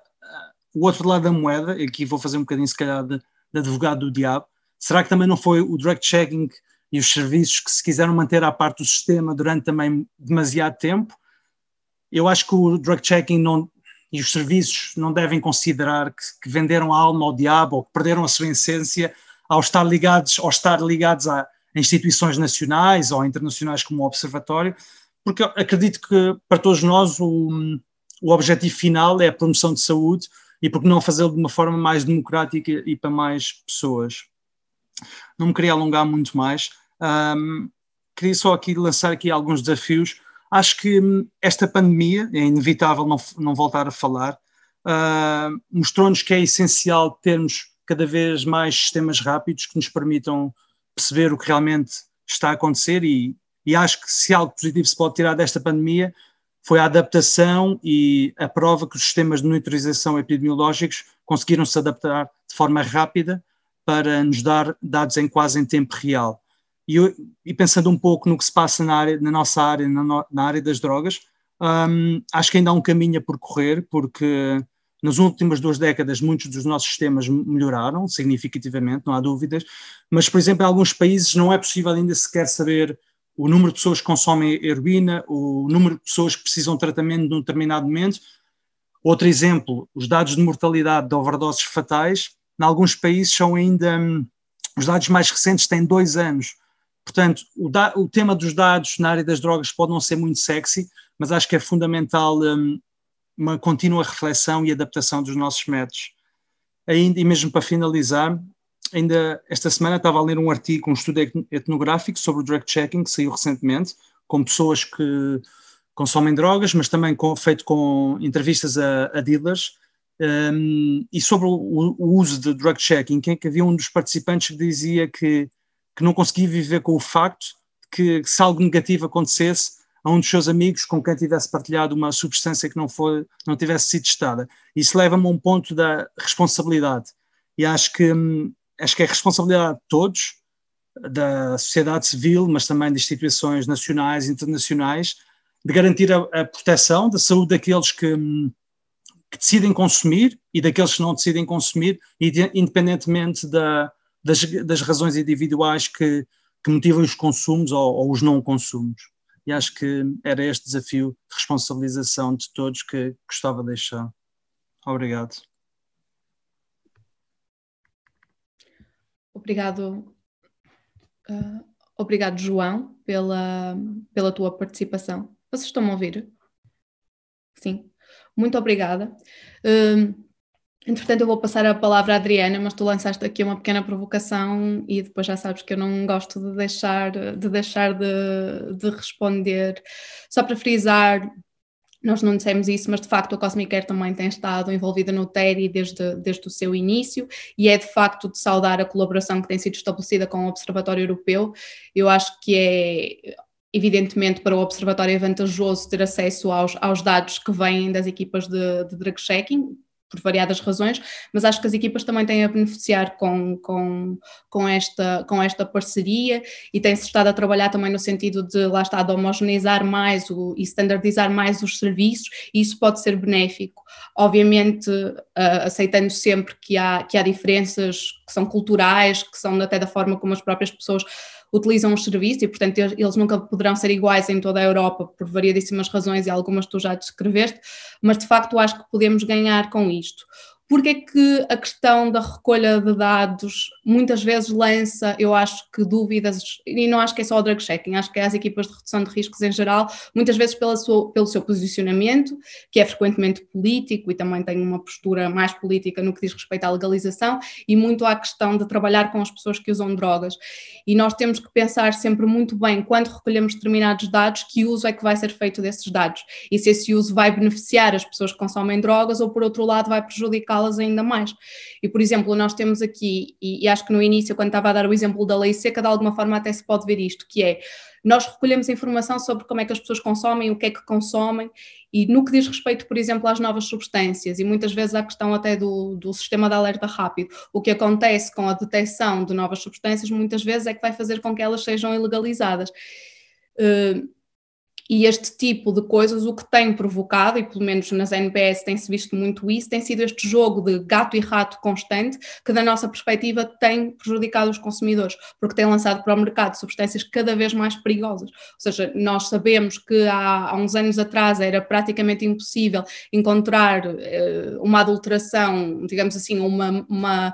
o outro lado da moeda, aqui vou fazer um bocadinho se calhar de, de advogado do diabo, será que também não foi o direct checking e os serviços que se quiseram manter à parte do sistema durante também demasiado tempo? Eu acho que o direct checking não, e os serviços não devem considerar que, que, venderam a alma ao diabo ou que perderam a sua essência ao estar ligados, ao estar ligados a instituições nacionais ou internacionais como o Observatório, porque acredito que para todos nós o, o objetivo final é a promoção de saúde e por que não fazê-lo de uma forma mais democrática e para mais pessoas. Não me queria alongar muito mais, um, queria só aqui lançar aqui alguns desafios. Acho que hum, esta pandemia, é inevitável não, não voltar a falar, uh, mostrou-nos que é essencial termos cada vez mais sistemas rápidos que nos permitam perceber o que realmente está a acontecer e, e acho que se algo positivo se pode tirar desta pandemia foi a adaptação e a prova que os sistemas de monitorização epidemiológicos conseguiram se adaptar de forma rápida para nos dar dados em quase em tempo real. E, e pensando um pouco no que se passa na, área, na nossa área, na, no, na, área das drogas, um, acho que ainda há um caminho a percorrer, porque nas últimas duas décadas muitos dos nossos sistemas melhoraram significativamente, não há dúvidas, mas, por exemplo, em alguns países não é possível ainda sequer saber o número de pessoas que consomem heroína, o número de pessoas que precisam de tratamento num determinado momento. Outro exemplo, os dados de mortalidade de overdoses fatais, em alguns países são ainda, hum, os dados mais recentes têm dois anos. Portanto, o, da, o, tema dos dados na área das drogas pode não ser muito sexy, mas acho que é fundamental um, uma contínua reflexão e adaptação dos nossos métodos. Ainda, e mesmo para finalizar, ainda esta semana estava a ler um artigo, um estudo etnográfico sobre o drug checking, que saiu recentemente, com pessoas que consomem drogas, mas também com, feito com entrevistas a, a dealers, um, e sobre o, o, uso de drug checking, em que havia um dos participantes que dizia que, que não conseguia viver com o facto de que, que se algo negativo acontecesse, a um dos seus amigos com quem tivesse partilhado uma substância que não, foi, não tivesse sido testada. Isso leva-me a um ponto da responsabilidade. E acho que, hum, acho que é responsabilidade de todos, da sociedade civil, mas também de instituições nacionais e internacionais, de garantir a, a proteção da saúde daqueles que, hum, que, decidem consumir e daqueles que não decidem consumir, independentemente da, das, das razões individuais que, que motivam os consumos ou, ou, os não consumos. E acho que era este desafio de responsabilização de todos que gostava de deixar. Obrigado. Obrigado, uh, obrigado João, pela, pela tua participação. Vocês estão a ouvir? Sim, muito obrigada. Uh, Entretanto, eu vou passar a palavra à Adriana, mas tu lançaste aqui uma pequena provocação e depois já sabes que eu não gosto de deixar de, deixar de, de responder. Só para frisar, nós não dissemos isso, mas de facto a Cosmic Care também tem estado envolvida no TERI desde, desde o seu início e é de facto de saudar a colaboração que tem sido estabelecida com o Observatório Europeu. Eu acho que é evidentemente para o Observatório é vantajoso ter acesso aos, aos dados que vêm das equipas de, de drug checking, por variadas razões, mas acho que as equipas também têm a beneficiar com, com, com, esta, com esta parceria e tem-se estado a trabalhar também no sentido de, lá está, de homogeneizar mais o, e standardizar mais os serviços e isso pode ser benéfico. Obviamente, uh, aceitando sempre que há, que há diferenças que são culturais, que são até da forma como as próprias pessoas utilizam os serviços e, portanto, eles nunca poderão ser iguais em toda a Europa por variedíssimas razões e algumas tu já descreveste, mas de facto acho que podemos ganhar com isto. Porque é que a questão da recolha de dados muitas vezes lança, eu acho que dúvidas, e não acho que é só o drug checking, acho que é as equipas de redução de riscos em geral, muitas vezes pela sua, pelo seu posicionamento, que é frequentemente político e também tem uma postura mais política no que diz respeito à legalização, e muito à questão de trabalhar com as pessoas que usam drogas. E nós temos que pensar sempre muito bem, quando recolhemos determinados dados, que uso é que vai ser feito desses dados, e se esse uso vai beneficiar as pessoas que consomem drogas ou, por outro lado, vai prejudicá las ainda mais. E, por exemplo, nós temos aqui, e, e acho que no início, quando estava a dar o exemplo da lei seca, de alguma forma até se pode ver isto, que é nós recolhemos informação sobre como é que as pessoas consomem, o que é que consomem, e no que diz respeito, por exemplo, às novas substâncias, e muitas vezes a questão até do, do sistema de alerta rápido, o que acontece com a detecção de novas substâncias muitas vezes é que vai fazer com que elas sejam ilegalizadas. Uh, e este tipo de coisas, o que tem provocado, e pelo menos nas NPS tem-se visto muito isso, tem sido este jogo de gato e rato constante, que da nossa perspectiva tem prejudicado os consumidores, porque tem lançado para o mercado substâncias cada vez mais perigosas. Ou seja, nós sabemos que há, há uns anos atrás era praticamente impossível encontrar uh, uma adulteração, digamos assim, uma. uma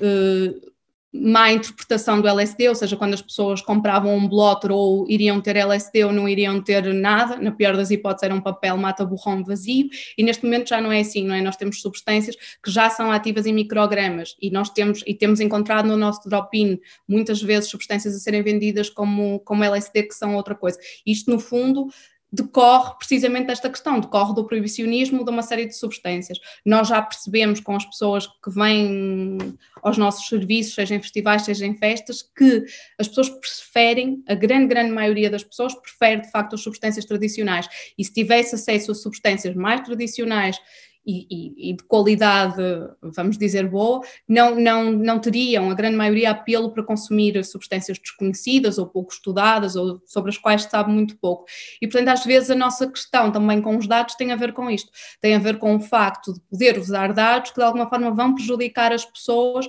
uh, má interpretação do LSD, ou seja, quando as pessoas compravam um blotter ou iriam ter LSD ou não iriam ter nada, na pior das hipóteses era um papel mata-borrão vazio, e neste momento já não é assim, não é? Nós temos substâncias que já são ativas em microgramas e nós temos, e temos encontrado no nosso drop-in muitas vezes substâncias a serem vendidas como, como LSD que são outra coisa. Isto no fundo decorre precisamente desta questão, decorre do proibicionismo de uma série de substâncias. Nós já percebemos com as pessoas que vêm aos nossos serviços, seja em festivais, seja em festas, que as pessoas preferem, a grande, grande maioria das pessoas prefere de facto as substâncias tradicionais. E se tivesse acesso a substâncias mais tradicionais e, e, de qualidade, vamos dizer, boa, não, não, não teriam, a grande maioria, apelo para consumir substâncias desconhecidas ou pouco estudadas ou sobre as quais se sabe muito pouco. E, portanto, às vezes a nossa questão também com os dados tem a ver com isto, tem a ver com o facto de poder usar dados que de alguma forma vão prejudicar as pessoas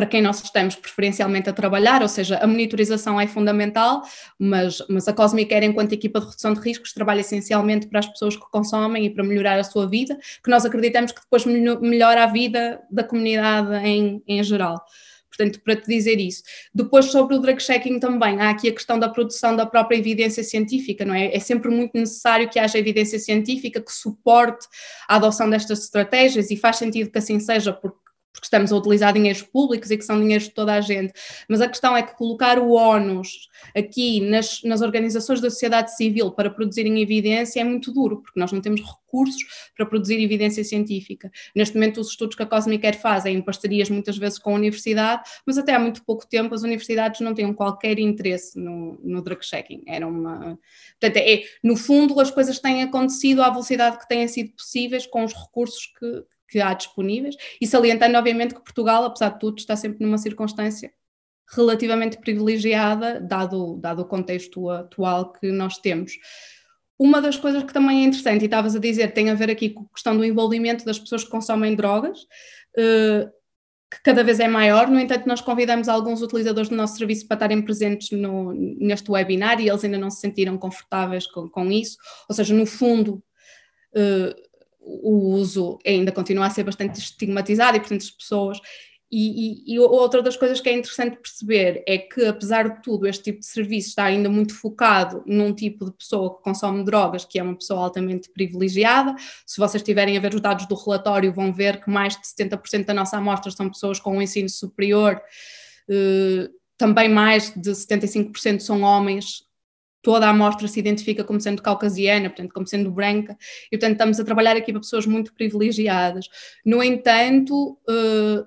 para quem nós estamos preferencialmente a trabalhar, ou seja, a monitorização é fundamental, mas, mas a Cosmic enquanto equipa de redução de riscos, trabalha essencialmente para as pessoas que consomem e para melhorar a sua vida, que nós acreditamos que depois melhora a vida da comunidade em, em geral. Portanto, para te dizer isso. Depois, sobre o drug checking também, há aqui a questão da produção da própria evidência científica, não é? É sempre muito necessário que haja evidência científica que suporte a adoção destas estratégias e faz sentido que assim seja, porque porque estamos a utilizar dinheiros públicos e que são dinheiros de toda a gente, mas a questão é que colocar o ónus aqui nas, nas organizações da sociedade civil para produzirem evidência é muito duro, porque nós não temos recursos para produzir evidência científica. Neste momento, os estudos que a Cosmicare fazem em parcerias muitas vezes com a universidade, mas até há muito pouco tempo as universidades não tinham qualquer interesse no, no drug checking. Era uma. Portanto, é, no fundo, as coisas têm acontecido à velocidade que têm sido possíveis com os recursos que que há disponíveis, e salientando, obviamente, que Portugal, apesar de tudo, está sempre numa circunstância relativamente privilegiada, dado, dado o contexto atual que nós temos. Uma das coisas que também é interessante, e estavas a dizer, tem a ver aqui com a questão do envolvimento das pessoas que consomem drogas, uh, que cada vez é maior, no entanto, nós convidamos alguns utilizadores do nosso serviço para estarem presentes no, neste webinar e eles ainda não se sentiram confortáveis com, com isso, ou seja, no fundo. O uso ainda continua a ser bastante estigmatizado e, portanto, as pessoas. E, e, e, outra das coisas que é interessante perceber é que, apesar de tudo, este tipo de serviço está ainda muito focado num tipo de pessoa que consome drogas, que é uma pessoa altamente privilegiada. Se vocês estiverem a ver os dados do relatório, vão ver que mais de 70% da nossa amostra são pessoas com um ensino superior. Uh, também mais de 75% são homens toda a amostra se identifica como sendo caucasiana, portanto, como sendo branca, e portanto estamos a trabalhar aqui para pessoas muito privilegiadas. No entanto, uh,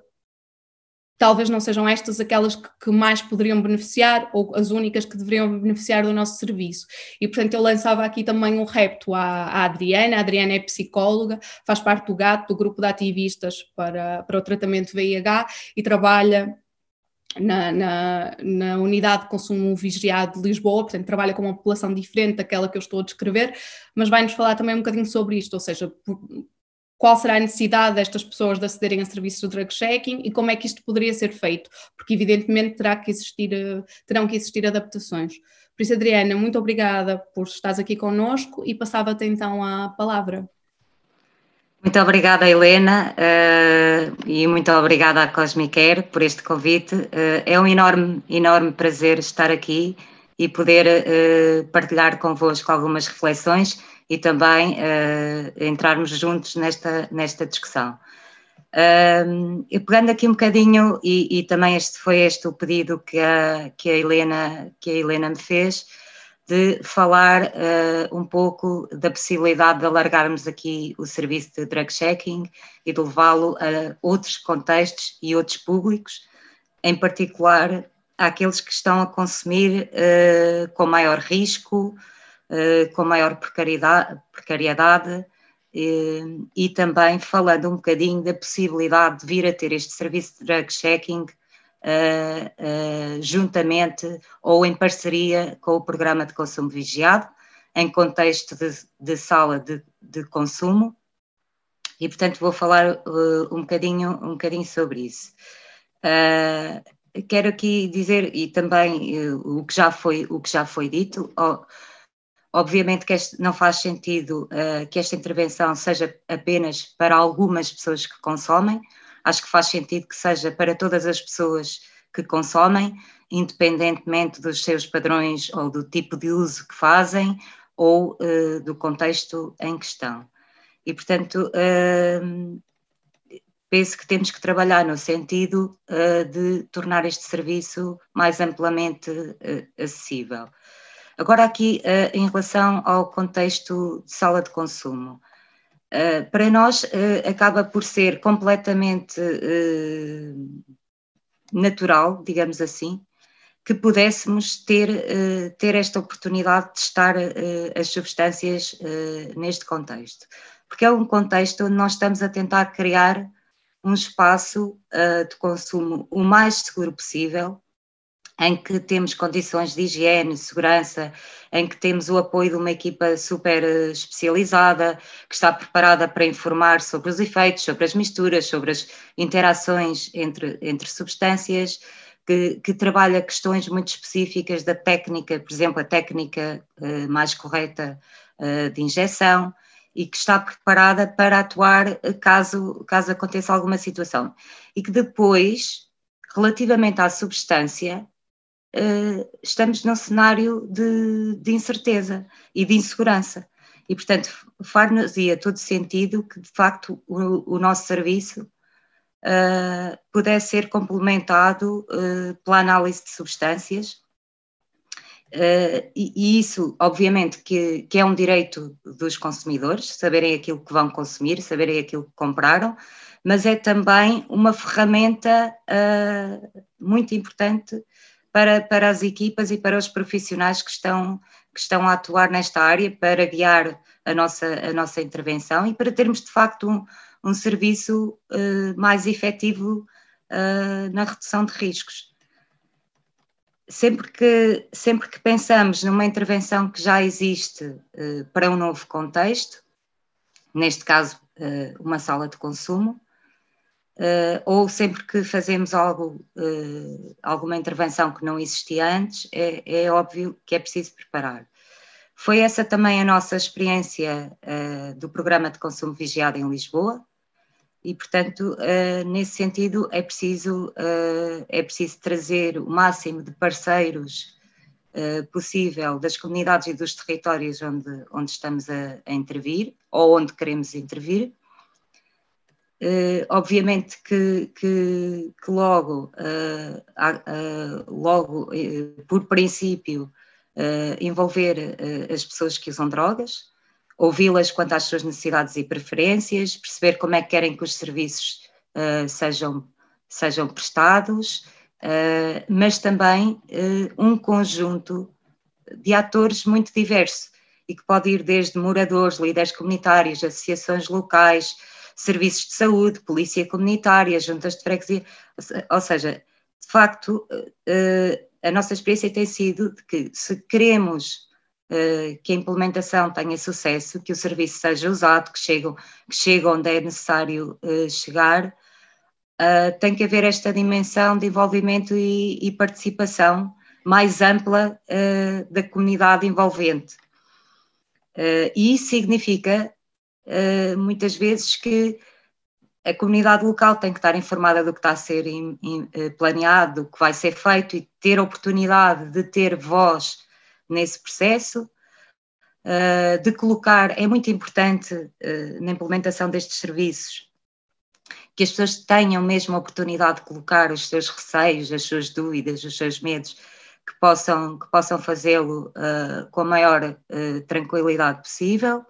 talvez não sejam estas aquelas que, que, mais poderiam beneficiar ou as únicas que deveriam beneficiar do nosso serviço. E portanto eu lançava aqui também um repto à, à Adriana, a Adriana é psicóloga, faz parte do GAT, do grupo de ativistas para, para o tratamento VIH e trabalha na, na, na, unidade de consumo vigiado de Lisboa, portanto trabalha com uma população diferente daquela que eu estou a descrever, mas vai-nos falar também um bocadinho sobre isto, ou seja, por, qual será a necessidade destas pessoas de acederem a serviços de drug checking e como é que isto poderia ser feito, porque evidentemente terá que existir, terão que existir adaptações. Por isso, Adriana, muito obrigada por estares aqui connosco e passava-te então a palavra. Muito obrigada, Helena, uh, e muito obrigada à Cosmicare por este convite. Uh, é um enorme, enorme prazer estar aqui e poder uh, partilhar convosco algumas reflexões e também entrarmos juntos nesta, nesta discussão. Uh, pegando aqui um bocadinho, e, e, também este foi este o pedido que a, que a, Helena, que a Helena me fez, de falar uh, um pouco da possibilidade de alargarmos aqui o serviço de drug checking e de levá-lo a outros contextos e outros públicos, em particular àqueles que estão a consumir uh, com maior risco, uh, com maior precariedade, precariedade e também falando um bocadinho da possibilidade de vir a ter este serviço de drug checking uh, uh, juntamente ou em parceria com o programa de consumo vigiado, em contexto de, de sala de, de, consumo, e portanto vou falar uh, um, bocadinho, um bocadinho sobre isso. quero aqui dizer, e também o, que já foi, o que já foi dito, oh, Obviamente que este, não faz sentido uh, que esta intervenção seja apenas para algumas pessoas que consomem, acho que faz sentido que seja para todas as pessoas que consomem, independentemente dos seus padrões ou do tipo de uso que fazem ou uh, do contexto em questão. E, portanto, uh, penso que temos que trabalhar no sentido uh, de tornar este serviço mais amplamente acessível. Agora, aqui, em relação ao contexto de sala de consumo. Uh, para nós uh, acaba por ser completamente uh, natural, digamos assim, que pudéssemos ter, ter esta oportunidade de testar as substâncias neste contexto. Porque é um contexto onde nós estamos a tentar criar um espaço de consumo o mais seguro possível, em que temos condições de higiene, segurança, em que temos o apoio de uma equipa super eh, especializada, que está preparada para informar sobre os efeitos, sobre as misturas, sobre as interações entre, entre substâncias, que, que trabalha questões muito específicas da técnica, por exemplo, a técnica uh, mais correta uh, de injeção, e que está preparada para atuar caso, caso aconteça alguma situação. E que depois, relativamente à substância, uh, estamos num cenário de, de, incerteza e de insegurança. E, portanto, far-nos-ia todo sentido que, de facto, o, o nosso serviço uh, pudesse ser complementado uh, pela análise de substâncias. Uh, e, e, isso, obviamente, que, que, é um direito dos consumidores, saberem aquilo que vão consumir, saberem aquilo que compraram, mas é também uma ferramenta muito importante para, para as equipas e para os profissionais que estão, que estão a atuar nesta área para guiar a nossa, a nossa intervenção e para termos, de facto, um, um serviço uh, mais efetivo uh, na redução de riscos. Sempre que, sempre que pensamos numa intervenção que já existe uh, para um novo contexto, neste caso uma sala de consumo, ou sempre que fazemos algo, alguma intervenção que não existia antes, é, é óbvio que é preciso preparar. Foi essa também a nossa experiência uh, do programa de consumo vigiado em Lisboa, e, portanto, uh, nesse sentido, é preciso, uh, é preciso trazer o máximo de parceiros uh, possível das comunidades e dos territórios onde, onde estamos a, a intervir ou onde queremos intervir. Obviamente que, que, que logo, logo por princípio, envolver as pessoas que usam drogas, ouvi-las quanto às suas necessidades e preferências, perceber como é que querem que os serviços uh, sejam, sejam prestados, uh, mas também uh, um conjunto de atores muito diverso e que pode ir desde moradores, líderes comunitários, associações locais, serviços de saúde, polícia comunitária, juntas de freguesia, ou seja, de facto, a nossa experiência tem sido de que se queremos eh, que a implementação tenha sucesso, que o serviço seja usado, que chegue, que chegue onde é necessário chegar, tem que haver esta dimensão de envolvimento e, e participação mais ampla da comunidade envolvente. e isso significa, muitas vezes, que a comunidade local tem que estar informada do que está a ser in, in, planeado, do que vai ser feito e ter oportunidade de ter voz nesse processo, uh, de colocar, é muito importante uh, na implementação destes serviços que as pessoas tenham mesmo a oportunidade de colocar os seus receios, as suas dúvidas, os seus medos, que possam, que possam fazê-lo uh, com a maior tranquilidade possível.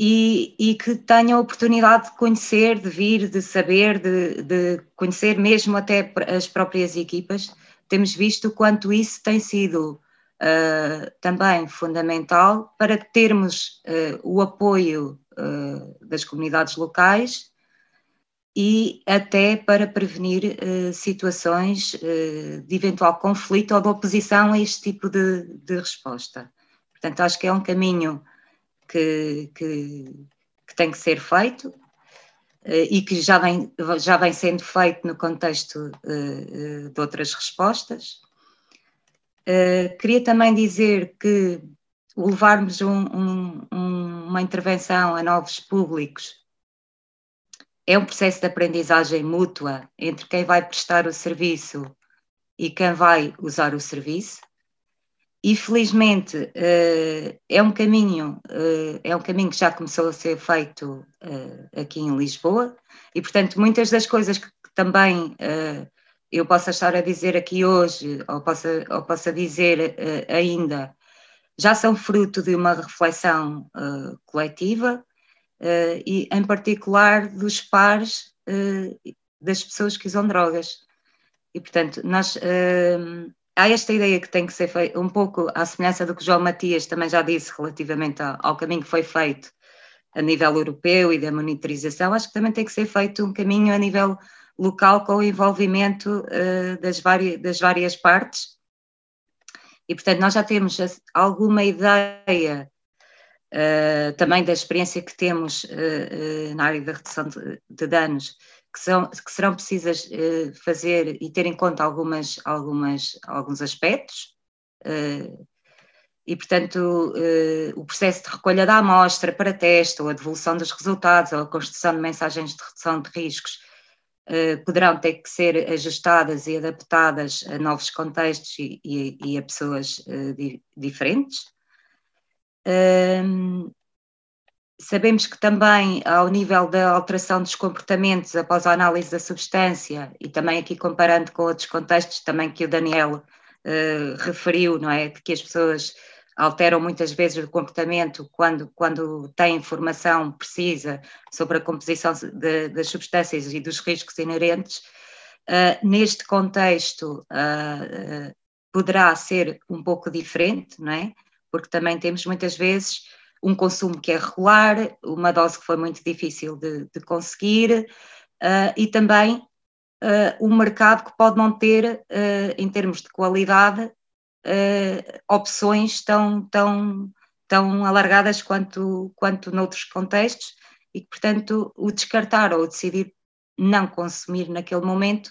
E, e, que tenham a oportunidade de conhecer, de vir, de saber, de, de, conhecer mesmo até as próprias equipas. Temos visto quanto isso tem sido uh, também fundamental para termos uh, o apoio uh, das comunidades locais e até para prevenir situações de eventual conflito ou de oposição a este tipo de, de resposta. Portanto, acho que é um caminho que, que, que tem que ser feito e que já vem, já vem sendo feito no contexto de outras respostas. Queria também dizer que o levarmos um, um, uma intervenção a novos públicos é um processo de aprendizagem mútua entre quem vai prestar o serviço e quem vai usar o serviço. E felizmente uh, é um caminho, uh, é um caminho que já começou a ser feito aqui em Lisboa, e portanto muitas das coisas que, também eu possa estar a dizer aqui hoje, ou possa, ou possa dizer ainda, já são fruto de uma reflexão coletiva e, em particular, dos pares das pessoas que usam drogas. E, portanto, nós, há esta ideia que tem que ser feita, um pouco à semelhança do que João Matias também já disse relativamente ao, ao caminho que foi feito a nível europeu e da monitorização, acho que também tem que ser feito um caminho a nível local com o envolvimento uh, das, várias, das várias partes. E, portanto, nós já temos alguma ideia uh, também da experiência que temos uh, na área da redução de, de danos, que, são, que serão precisas fazer e ter em conta algumas, algumas, alguns aspectos. e, portanto, o processo de recolha da amostra para teste, ou a devolução dos resultados, ou a construção de mensagens de redução de riscos, eh, poderão ter que ser ajustadas e adaptadas a novos contextos e, e, e a pessoas uh, di, diferentes. Um, Sabemos que também, ao nível da alteração dos comportamentos após a análise da substância, e também aqui comparando com outros contextos também que o Daniel uh, referiu, não é? De que as pessoas alteram muitas vezes o comportamento quando, quando têm informação precisa sobre a composição de, das substâncias e dos riscos inerentes. Uh, neste contexto, uh, poderá ser um pouco diferente, não é? Porque também temos muitas vezes um consumo que é regular, uma dose que foi muito difícil de, de conseguir uh, e também uh, um mercado que pode não ter, uh, em termos de qualidade, opções tão, tão, tão alargadas quanto, quanto noutros contextos e que, portanto, o descartar ou decidir não consumir naquele momento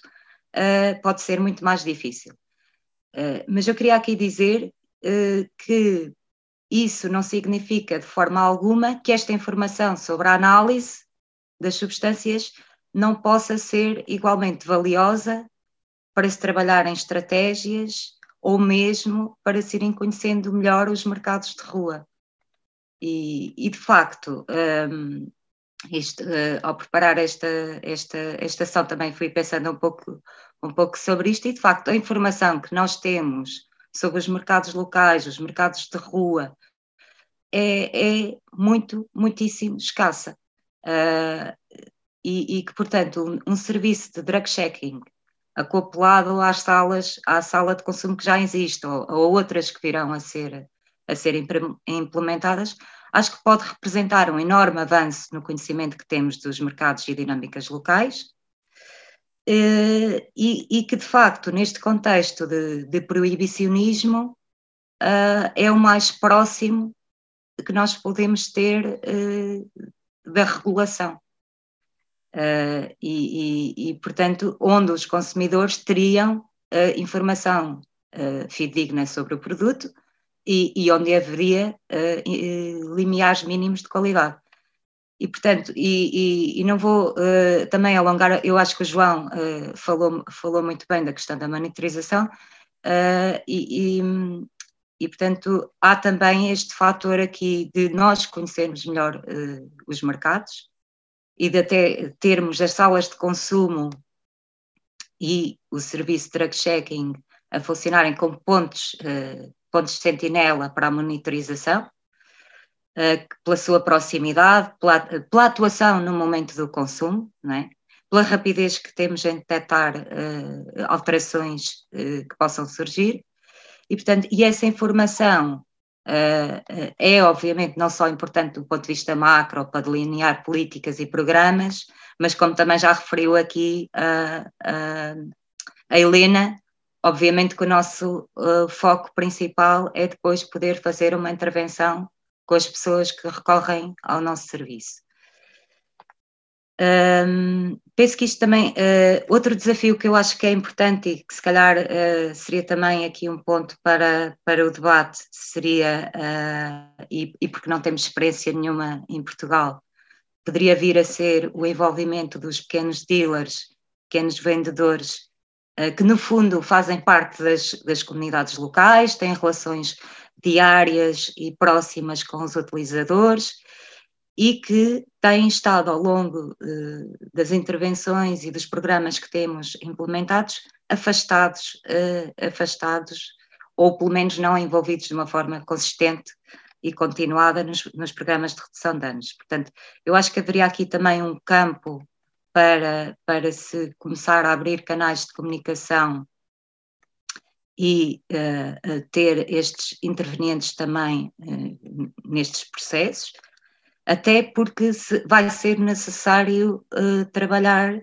pode ser muito mais difícil. mas eu queria aqui dizer que isso não significa de forma alguma que esta informação sobre a análise das substâncias não possa ser igualmente valiosa para se trabalhar em estratégias ou mesmo para se irem conhecendo melhor os mercados de rua. E, e de facto, um, uh, ao preparar esta, esta, esta ação também fui pensando um pouco, um pouco sobre isto e de facto a informação que nós temos sobre os mercados locais, os mercados de rua, é, é muito, muitíssimo escassa. Uh, e, e, que, portanto, um, um, serviço de drug checking acoplado às salas, à sala de consumo que já existe, ou, ou outras que virão a ser, a ser implementadas, acho que pode representar um enorme avanço no conhecimento que temos dos mercados e dinâmicas locais, e, e, que de facto, neste contexto de, de proibicionismo, uh, é o mais próximo que nós podemos ter uh, da regulação. Uh, e, e, e, portanto, onde os consumidores teriam informação fidedigna sobre o produto e, e onde haveria limiares mínimos de qualidade. E, portanto, e, e, e não vou uh, também alongar, eu acho que o João uh, falou, falou muito bem da questão da monitorização, uh, e, e, portanto, há também este fator aqui de nós conhecermos melhor os mercados e de até termos as salas de consumo e o serviço de drug checking a funcionarem como pontos, pontos de sentinela para a monitorização pela sua proximidade, pela, pela, atuação no momento do consumo, é? pela rapidez que temos em detectar uh, alterações uh, que possam surgir. E, portanto, e essa informação é, obviamente, não só importante do ponto de vista macro para delinear políticas e programas, mas como também já referiu aqui a, Helena, obviamente que o nosso uh, foco principal é depois poder fazer uma intervenção com as pessoas que recorrem ao nosso serviço. Um, penso que isto também, uh, outro desafio que eu acho que é importante e que se calhar uh, seria também aqui um ponto para, para o debate, seria, uh, e, e porque não temos experiência nenhuma em Portugal, poderia vir a ser o envolvimento dos pequenos dealers, pequenos vendedores, que no fundo fazem parte das, das comunidades locais, têm relações diárias e próximas com os utilizadores e que têm estado ao longo uh, das intervenções e dos programas que temos implementados afastados, uh, afastados ou pelo menos não envolvidos de uma forma consistente e continuada nos, nos, programas de redução de danos. Portanto, eu acho que haveria aqui também um campo para, para se começar a abrir canais de comunicação e uh, ter estes intervenientes também uh, nestes processos, até porque se, vai ser necessário uh, trabalhar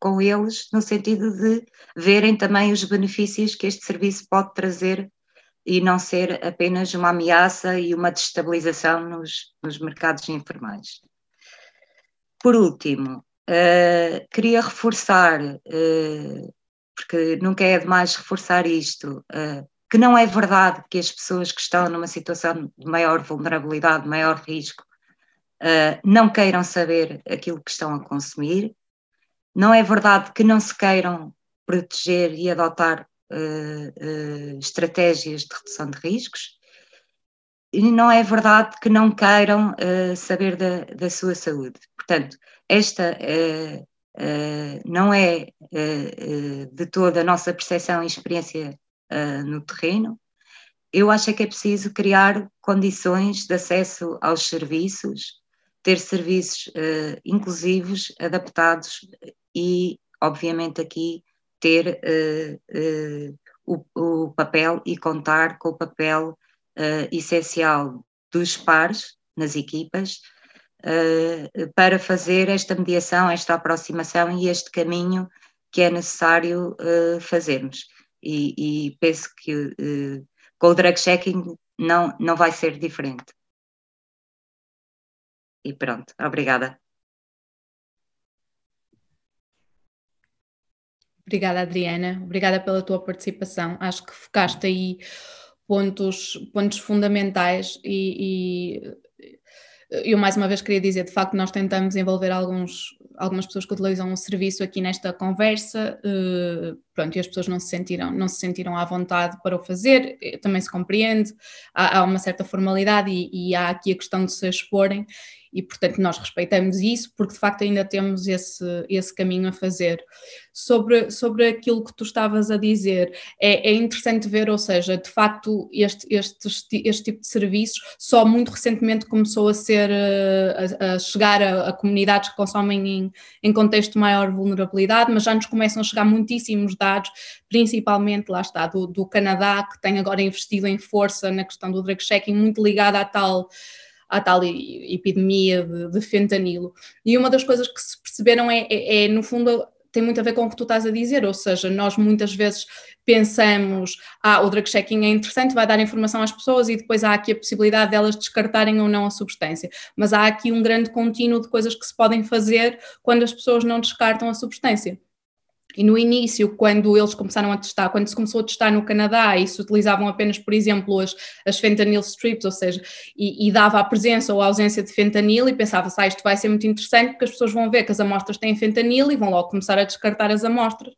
com eles no sentido de verem também os benefícios que este serviço pode trazer e não ser apenas uma ameaça e uma destabilização nos, nos mercados informais. Por último, queria reforçar porque nunca é demais reforçar isto, uh, que não é verdade que as pessoas que estão numa situação de maior vulnerabilidade, maior risco, uh, não queiram saber aquilo que estão a consumir, não é verdade que não se queiram proteger e adotar uh, estratégias de redução de riscos, não é verdade que não queiram saber da, da, sua saúde. Portanto, esta não é de toda a nossa percepção e experiência no terreno. Eu acho é que é preciso criar condições de acesso aos serviços, ter serviços inclusivos, adaptados e, obviamente, aqui ter o, o papel e contar com o papel essencial dos pares nas equipas para fazer esta mediação, esta aproximação e este caminho que é necessário uh, fazermos. E, e, penso que com o drug checking não, não vai ser diferente. E pronto, obrigada. Obrigada, Adriana. Obrigada pela tua participação. Acho que focaste aí pontos, pontos fundamentais e eu mais uma vez queria dizer, de facto, nós tentamos envolver alguns, algumas pessoas que utilizam o serviço aqui nesta conversa, uh, pronto, e as pessoas não se sentiram, não se sentiram à vontade para o fazer, também se compreende, há, há uma certa formalidade e, e, há aqui a questão de se exporem, e portanto nós respeitamos isso porque de facto ainda temos esse, esse caminho a fazer. Sobre, sobre aquilo que tu estavas a dizer, é, é interessante ver, ou seja, de facto este, este, este tipo de serviços só muito recentemente começou a ser, eh, a, a chegar a, a, comunidades que consomem em, em contexto de maior vulnerabilidade, mas já nos começam a chegar muitíssimos dados, principalmente, lá está, do, do Canadá, que tem agora investido em força na questão do drug checking, muito ligada à tal à tal epidemia de, de, fentanilo. E uma das coisas que se perceberam é, é, é, no fundo, tem muito a ver com o que tu estás a dizer, ou seja, nós muitas vezes pensamos, ah, o drug checking é interessante, vai dar informação às pessoas e depois há aqui a possibilidade delas descartarem ou não a substância. Mas há aqui um grande contínuo de coisas que se podem fazer quando as pessoas não descartam a substância. E no início, quando eles começaram a testar, quando se começou a testar no Canadá e se utilizavam apenas, por exemplo, as, as fentanyl strips, ou seja, e, e dava a presença ou a ausência de fentanil, e pensava-se, ah, isto vai ser muito interessante porque as pessoas vão ver que as amostras têm fentanil e vão logo começar a descartar as amostras.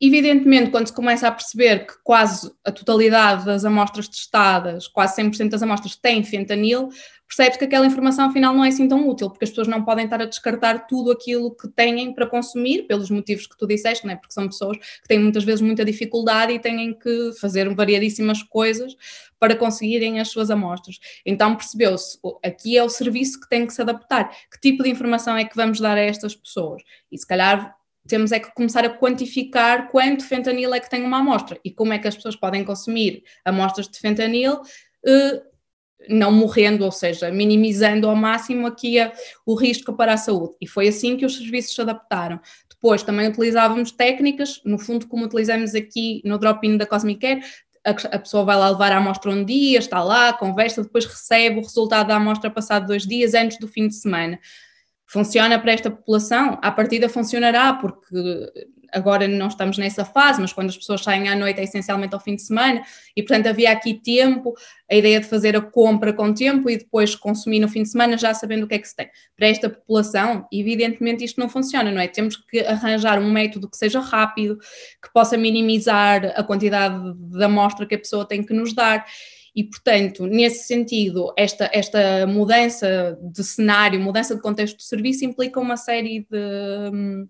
Evidentemente, quando se começa a perceber que quase a totalidade das amostras testadas, quase 100% das amostras têm fentanil, percebe-se que aquela informação afinal não é assim tão útil, porque as pessoas não podem estar a descartar tudo aquilo que têm para consumir, pelos motivos que tu disseste, é? porque são pessoas que têm muitas vezes muita dificuldade e têm que fazer variadíssimas coisas para conseguirem as suas amostras. Então percebeu-se, aqui é o serviço que tem que se adaptar. Que tipo de informação é que vamos dar a estas pessoas? E se calhar temos é que começar a quantificar quanto fentanil é que tem uma amostra e como é que as pessoas podem consumir amostras de fentanil uh, não morrendo, ou seja, minimizando ao máximo aqui o risco para a saúde. E foi assim que os serviços se adaptaram. Depois também utilizávamos técnicas, no fundo como utilizamos aqui no drop-in da Cosmic Care, a, pessoa vai lá levar a amostra um dia, está lá, conversa, depois recebe o resultado da amostra passado dois dias antes do fim de semana. Funciona para esta população? À partida funcionará, porque agora não estamos nessa fase, mas quando as pessoas saem à noite é essencialmente ao fim de semana, e portanto havia aqui tempo, a ideia de fazer a compra com tempo e depois consumir no fim de semana já sabendo o que é que se tem. Para esta população, evidentemente isto não funciona, não é? Temos que arranjar um método que seja rápido, que possa minimizar a quantidade de amostra que a pessoa tem que nos dar e, portanto, nesse sentido, esta, esta mudança de cenário, mudança de contexto de serviço implica uma série de,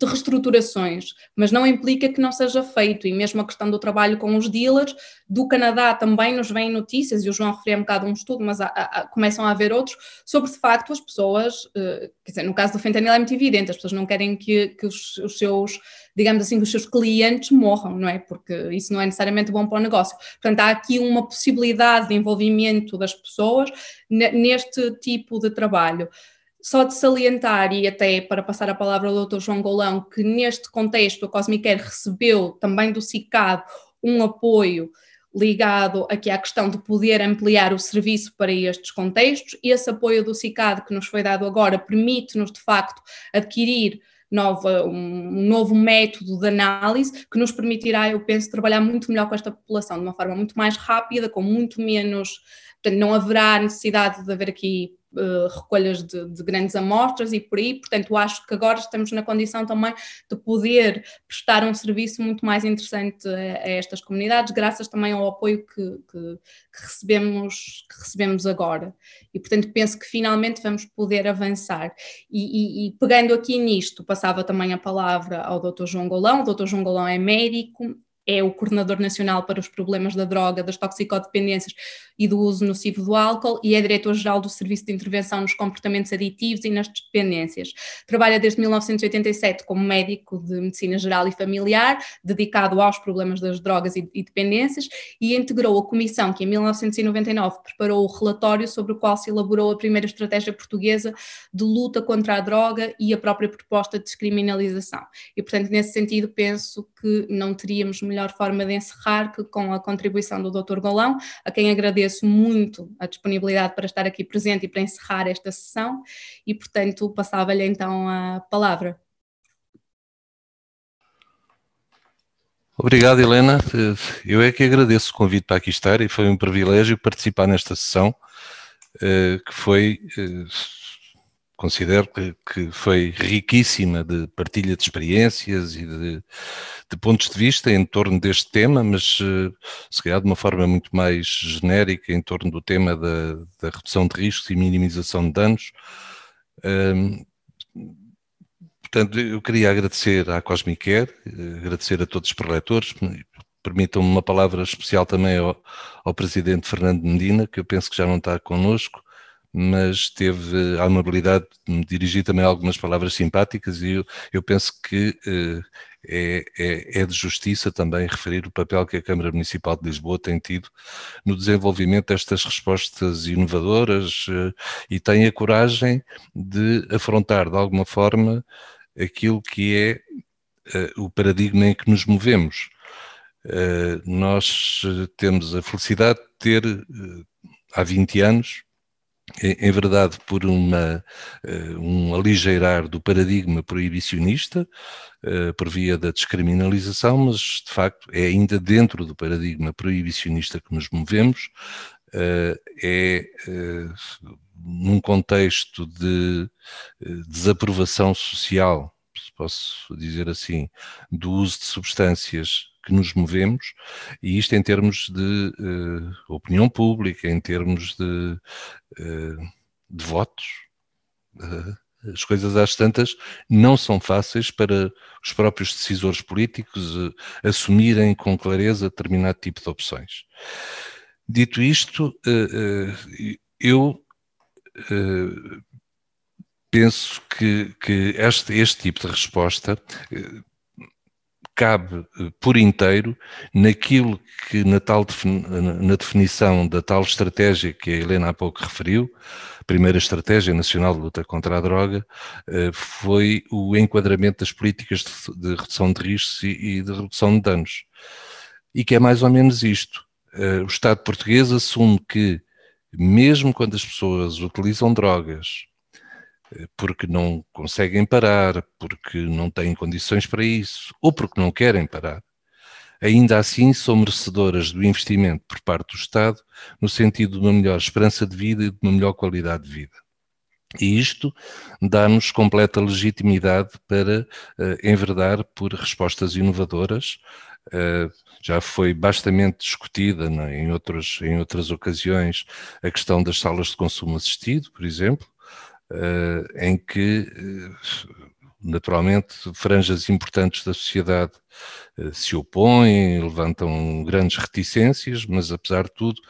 de reestruturações, mas não implica que não seja feito. E mesmo a questão do trabalho com os dealers, do Canadá também nos vêm notícias, e o João referiu um bocado um estudo, mas começam a haver outros, sobre de facto as pessoas, uh, quer dizer, no caso do fentanil é muito evidente, as pessoas não querem que, que os, os seus digamos assim, que os seus clientes morram, não é? Porque isso não é necessariamente bom para o negócio. Portanto, há aqui uma possibilidade de envolvimento das pessoas neste tipo de trabalho. Só de salientar, e até para passar a palavra ao Dr. João Golão, que neste contexto a Cosmicare recebeu também do CICAD um apoio ligado aqui à questão de poder ampliar o serviço para estes contextos. Esse apoio do CICAD que nos foi dado agora permite-nos, de facto, adquirir nova, um novo método de análise que nos permitirá, eu penso, trabalhar muito melhor com esta população, de uma forma muito mais rápida, com muito menos. Portanto, não haverá necessidade de haver aqui uh, recolhas de, de, grandes amostras e por aí, portanto acho que agora estamos na condição também de poder prestar um serviço muito mais interessante a, a estas comunidades, graças também ao apoio que, que, que, recebemos, que recebemos agora. E portanto penso que finalmente vamos poder avançar. E, e, e pegando aqui nisto, passava também a palavra ao Dr. João Golão, o Dr. João Golão é médico, é o coordenador nacional para os problemas da droga, das toxicodependências e do uso nocivo do álcool e é diretor-geral do Serviço de Intervenção nos Comportamentos Aditivos e nas Dependências. Trabalha desde 1987 como médico de Medicina Geral e Familiar, dedicado aos problemas das drogas e, e dependências, e integrou a comissão que em 1999 preparou o relatório sobre o qual se elaborou a primeira estratégia portuguesa de luta contra a droga e a própria proposta de descriminalização. E, portanto, nesse sentido, penso que não teríamos melhor forma de encerrar que com a contribuição do Dr. Golão, a quem agradeço muito a disponibilidade para estar aqui presente e para encerrar esta sessão, e portanto passava-lhe então a palavra. Obrigado, Helena. Eu é que agradeço o convite para aqui estar e foi um privilégio participar nesta sessão, eh, que foi eh, considero que, que, foi riquíssima de partilha de experiências e de, de, pontos de vista em torno deste tema, mas eh, se calhar de uma forma muito mais genérica em torno do tema da, da redução de riscos e minimização de danos. Portanto, eu queria agradecer à Cosmicare, agradecer a todos os preletores, permitam-me uma palavra especial também ao, ao Presidente Fernando Medina, que eu penso que já não está connosco, mas teve a amabilidade de me dirigir também algumas palavras simpáticas e eu, eu penso que uh, é, é, é, de justiça também referir o papel que a Câmara Municipal de Lisboa tem tido no desenvolvimento destas respostas inovadoras uh, e tem a coragem de afrontar de alguma forma aquilo que é uh, o paradigma em que nos movemos. nós temos a felicidade de ter há 20 anos em verdade, por uma, eh, um aligeirar do paradigma proibicionista, eh, por via da descriminalização, mas de facto é ainda dentro do paradigma proibicionista que nos movemos, eh, é num contexto de desaprovação social, se posso dizer assim, do uso de substâncias que nos movemos, e isto em termos de uh, opinião pública, em termos de, uh, de votos. Uh, as coisas às tantas não são fáceis para os próprios decisores políticos assumirem com clareza determinado tipo de opções. Dito isto, eu penso que, que este, este tipo de resposta cabe eh, por inteiro naquilo que na, tal, na definição da tal estratégia que a Helena há pouco referiu, primeira estratégia nacional de luta contra a droga, eh, foi o enquadramento das políticas de redução de riscos e de redução de danos. E que é mais ou menos isto. Eh, o Estado português assume que, mesmo quando as pessoas utilizam drogas porque não conseguem parar, porque não têm condições para isso, ou porque não querem parar, ainda assim são merecedoras do investimento por parte do Estado no sentido de uma melhor esperança de vida e de uma melhor qualidade de vida. E isto dá-nos completa legitimidade para uh, enverdar por respostas inovadoras. Uh, já foi bastante discutida né, em, outros, em outras ocasiões a questão das salas de consumo assistido, por exemplo, em que, uh, naturalmente, franjas importantes da sociedade uh, se opõem, levantam grandes reticências, mas, apesar de tudo,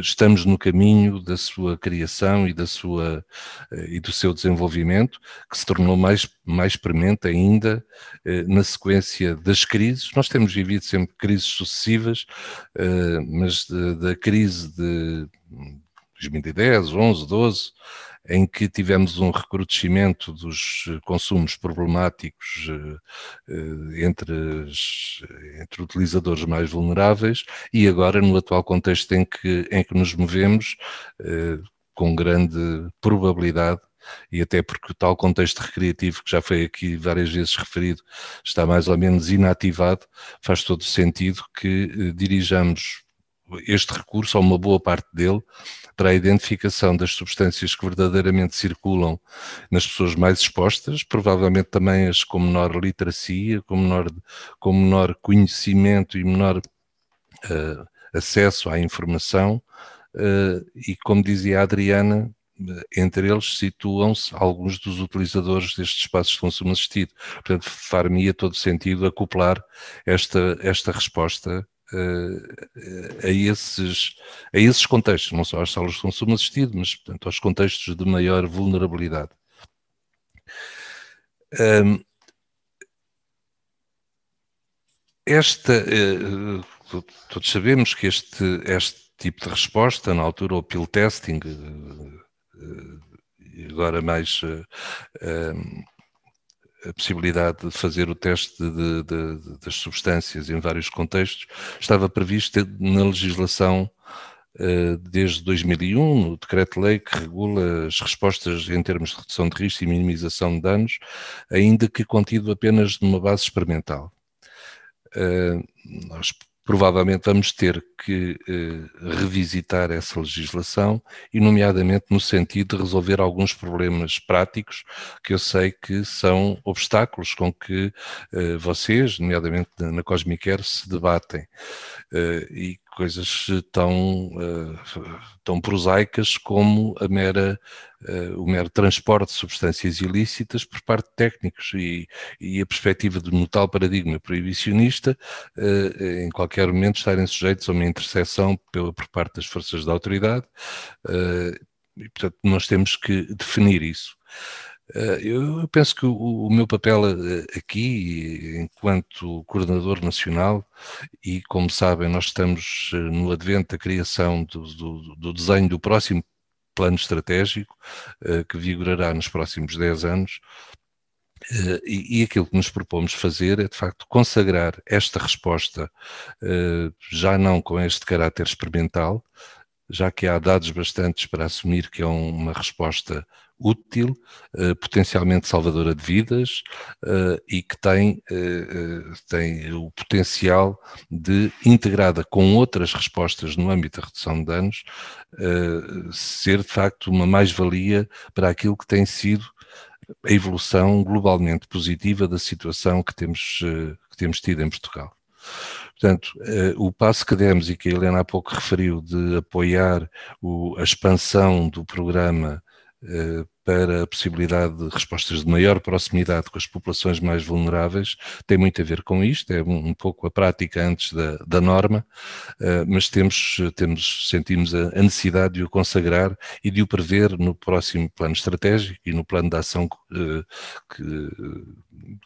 estamos no caminho da sua criação e, da sua, e do seu desenvolvimento, que se tornou mais, mais premente ainda na sequência das crises. Nós temos vivido sempre crises sucessivas, mas da crise de 2010, 11, 12, em que tivemos um recrudescimento dos consumos problemáticos eh, eh, entre, entre utilizadores mais vulneráveis e agora no atual contexto em que, em que nos movemos, eh, com grande probabilidade e até porque o tal contexto recreativo que já foi aqui várias vezes referido está mais ou menos inativado, faz todo sentido que dirijamos este recurso, ou uma boa parte dele, para a identificação das substâncias que verdadeiramente circulam nas pessoas mais expostas, provavelmente também as com menor literacia, com menor, com menor conhecimento e menor uh, acesso à informação, uh, e como dizia a Adriana, entre eles situam-se alguns dos utilizadores destes espaços de consumo assistido. Portanto, far-me-ia todo sentido acoplar esta, esta resposta uh, a, esses, a esses contextos, não só às salas de consumo assistido, mas portanto, aos contextos de maior vulnerabilidade. Um, esta, uh, todos sabemos que este, este tipo de resposta, na altura o pill testing, agora mais a possibilidade de fazer o teste de, de, das substâncias em vários contextos estava prevista na legislação desde 2001, no decreto-lei que regula as respostas em termos de redução de risco e minimização de danos, ainda que contido apenas numa base experimental. Nós provavelmente vamos ter que eh, revisitar essa legislação e, nomeadamente, no sentido de resolver alguns problemas práticos que eu sei que são obstáculos com que eh, vocês, nomeadamente na Cosmicare, se debatem. Eh, e coisas tão, uh, tão prosaicas como a mera, uh, o mero transporte de substâncias ilícitas por parte de técnicos e, e a perspectiva de no tal paradigma proibicionista, em qualquer momento estarem sujeitos a uma interseção pela, por parte das forças da autoridade e, portanto, nós temos que definir isso. Eh, eu penso que o, meu papel eh, aqui, enquanto coordenador nacional, e como sabem, nós estamos eh, no advento da criação do, do, do desenho do próximo plano estratégico, que vigorará nos próximos 10 anos, e, e, aquilo que nos propomos fazer é, de facto, consagrar esta resposta, já não com este caráter experimental, já que há dados bastantes para assumir que é uma resposta útil, uh, potencialmente salvadora de vidas uh, e que tem, uh, tem o potencial de, integrada com outras respostas no âmbito da redução de danos, ser de facto uma mais-valia para aquilo que tem sido a evolução globalmente positiva da situação que temos, que temos tido em Portugal. Portanto, o passo que demos e que a Helena há pouco referiu de apoiar a expansão do programa para a possibilidade de respostas de maior proximidade com as populações mais vulneráveis tem muito a ver com isto, é um, pouco a prática antes da, da norma, uh, mas temos, temos, sentimos a, necessidade de o consagrar e de o prever no próximo plano estratégico e no plano de ação uh, que,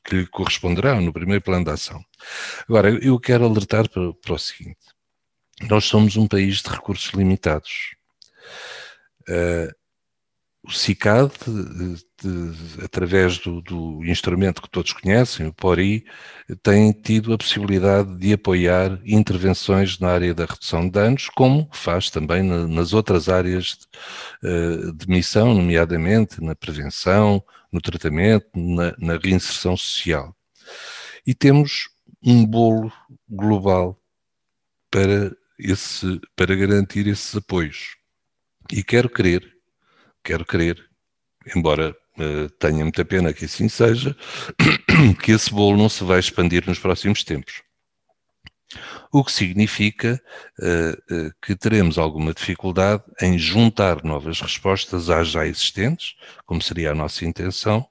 que lhe corresponderá, no primeiro plano de ação. Agora, eu quero alertar para, para o seguinte, nós somos um país de recursos limitados. Uh, o CICAD, através do, do, instrumento que todos conhecem, o PORI, tem tido a possibilidade de apoiar intervenções na área da redução de danos, como faz também na, nas outras áreas de, eh, de, missão, nomeadamente na prevenção, no tratamento, na, na reinserção social. E temos um bolo global para, esse, para garantir esses apoios. E quero crer quero crer, embora uh, tenha muita pena que assim seja, <clears throat> que esse bolo não se vai expandir nos próximos tempos. O que significa uh, uh, que teremos alguma dificuldade em juntar novas respostas às já existentes, como seria a nossa intenção,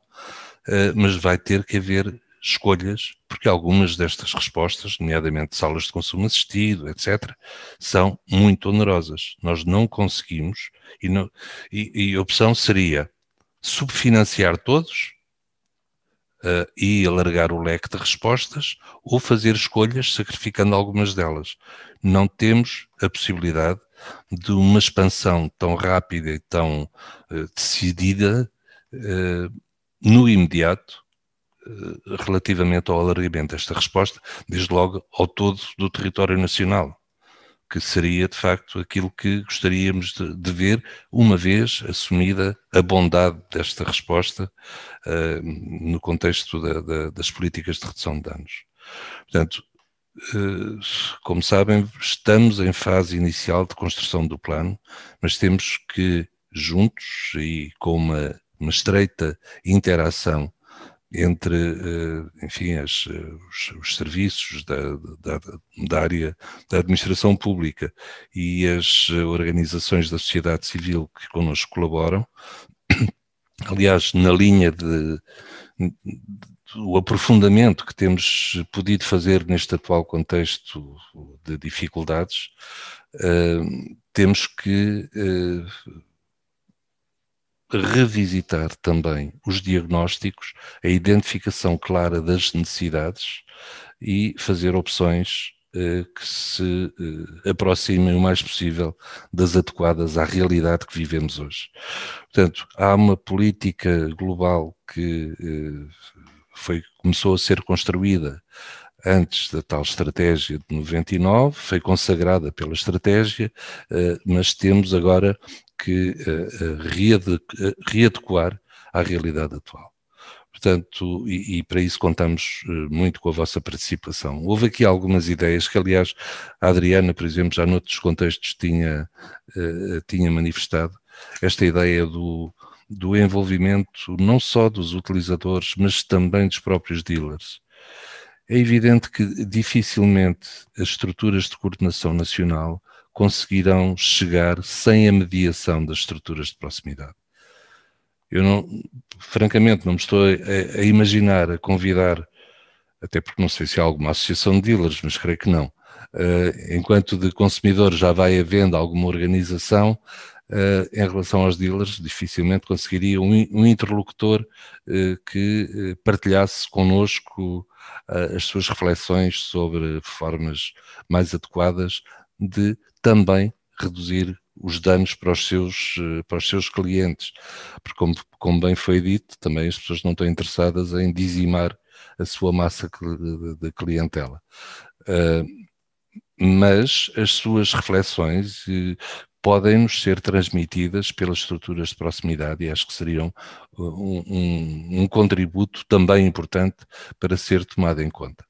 mas vai ter que haver escolhas, porque algumas destas respostas, nomeadamente salas de consumo assistido, etc., são muito onerosas. Nós não conseguimos, e, não, e, e a opção seria subfinanciar todos uh, e alargar o leque de respostas, ou fazer escolhas sacrificando algumas delas. Não temos a possibilidade de uma expansão tão rápida e tão uh, decidida uh, no imediato relativamente ao alargamento desta resposta, desde logo ao todo do território nacional, que seria de facto aquilo que gostaríamos de, de ver, uma vez assumida a bondade desta resposta uh, no contexto da, da, das políticas de redução de danos. Portanto, como sabem, estamos em fase inicial de construção do plano, mas temos que, juntos e com uma, uma estreita interação entre, eh, enfim, as, os, os, serviços da, da, da, área da administração pública e as organizações da sociedade civil que connosco colaboram, <coughs> aliás, na linha de, o aprofundamento que temos podido fazer neste atual contexto de dificuldades, uh, temos que uh, revisitar também os diagnósticos, a identificação clara das necessidades e fazer opções uh, que se aproximem o mais possível das adequadas à realidade que vivemos hoje. Portanto, há uma política global que foi, começou a ser construída antes da tal estratégia de 99, foi consagrada pela estratégia, eh, mas temos agora que eh, eh, readequar à realidade atual. Portanto, e, e, para isso contamos muito com a vossa participação. Houve aqui algumas ideias que, aliás, a Adriana, por exemplo, já noutros contextos tinha, tinha manifestado, esta ideia do, do envolvimento não só dos utilizadores, mas também dos próprios dealers. É evidente que dificilmente as estruturas de coordenação nacional conseguirão chegar sem a mediação das estruturas de proximidade. Eu não, francamente, não me estou a, a imaginar, a convidar, até porque não sei se há alguma associação de dealers, mas creio que não. Uh, enquanto de consumidor já vai havendo alguma organização, Uh, em relação aos dealers, dificilmente conseguiria um, um interlocutor uh, que partilhasse connosco as suas reflexões sobre formas mais adequadas de também reduzir os danos para os seus, para os seus clientes. Porque, como, como bem foi dito, também as pessoas não estão interessadas em dizimar a sua massa de, clientela. mas as suas reflexões podem nos ser transmitidas pelas estruturas de proximidade e acho que seriam um, um, um contributo também importante para ser tomado em conta.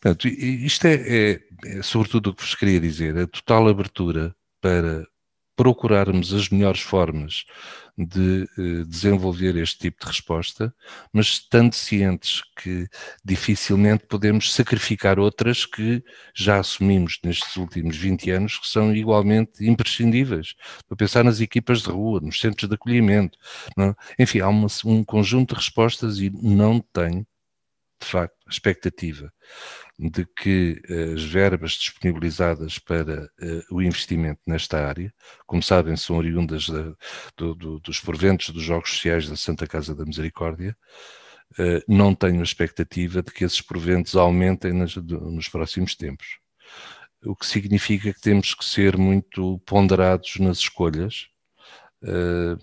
Portanto, isto é, é, é sobretudo o que vos queria dizer, a total abertura para procurarmos as melhores formas de eh, desenvolver este tipo de resposta, mas estando cientes que dificilmente podemos sacrificar outras que já assumimos nestes últimos 20 anos que são igualmente imprescindíveis. Para pensar nas equipas de rua, nos centros de acolhimento, não? enfim, há uma, um conjunto de respostas e não tenho, de facto, expectativa de que eh, as verbas disponibilizadas para uh, o investimento nesta área, como sabem, são oriundas da, do, do, dos proventos dos Jogos Sociais da Santa Casa da Misericórdia, uh, não tenho a expectativa de que esses proventos aumentem nas, nos próximos tempos. O que significa que temos que ser muito ponderados nas escolhas, uh,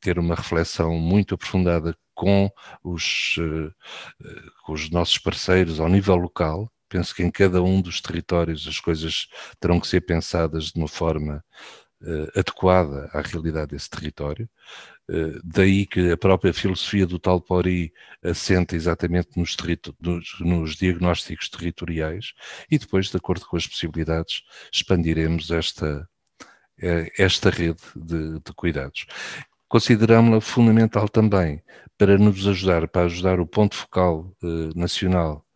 ter uma reflexão muito aprofundada com os, uh, com os nossos parceiros ao nível local. Penso que em cada um dos territórios as coisas terão que ser pensadas de uma forma uh, adequada à realidade desse território. Daí que a própria filosofia do Talpori assenta exatamente nos, nos, nos, diagnósticos territoriais e depois, de acordo com as possibilidades, expandiremos esta, esta rede de, de cuidados. Consideramos-la fundamental também para nos ajudar, para ajudar o ponto focal eh, nacional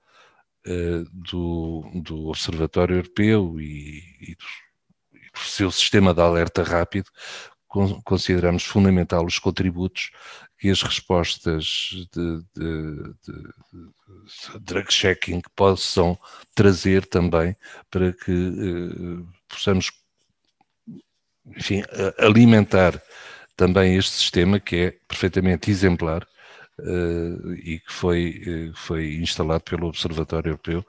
eh, do, do Observatório Europeu e, e, do, e, do, seu sistema de alerta rápido, con, consideramos fundamental os contributos que as respostas de, de, de, de drug checking possam trazer também para que eh, possamos enfim, alimentar também este sistema que é perfeitamente exemplar uh, e que foi, uh, foi instalado pelo Observatório Europeu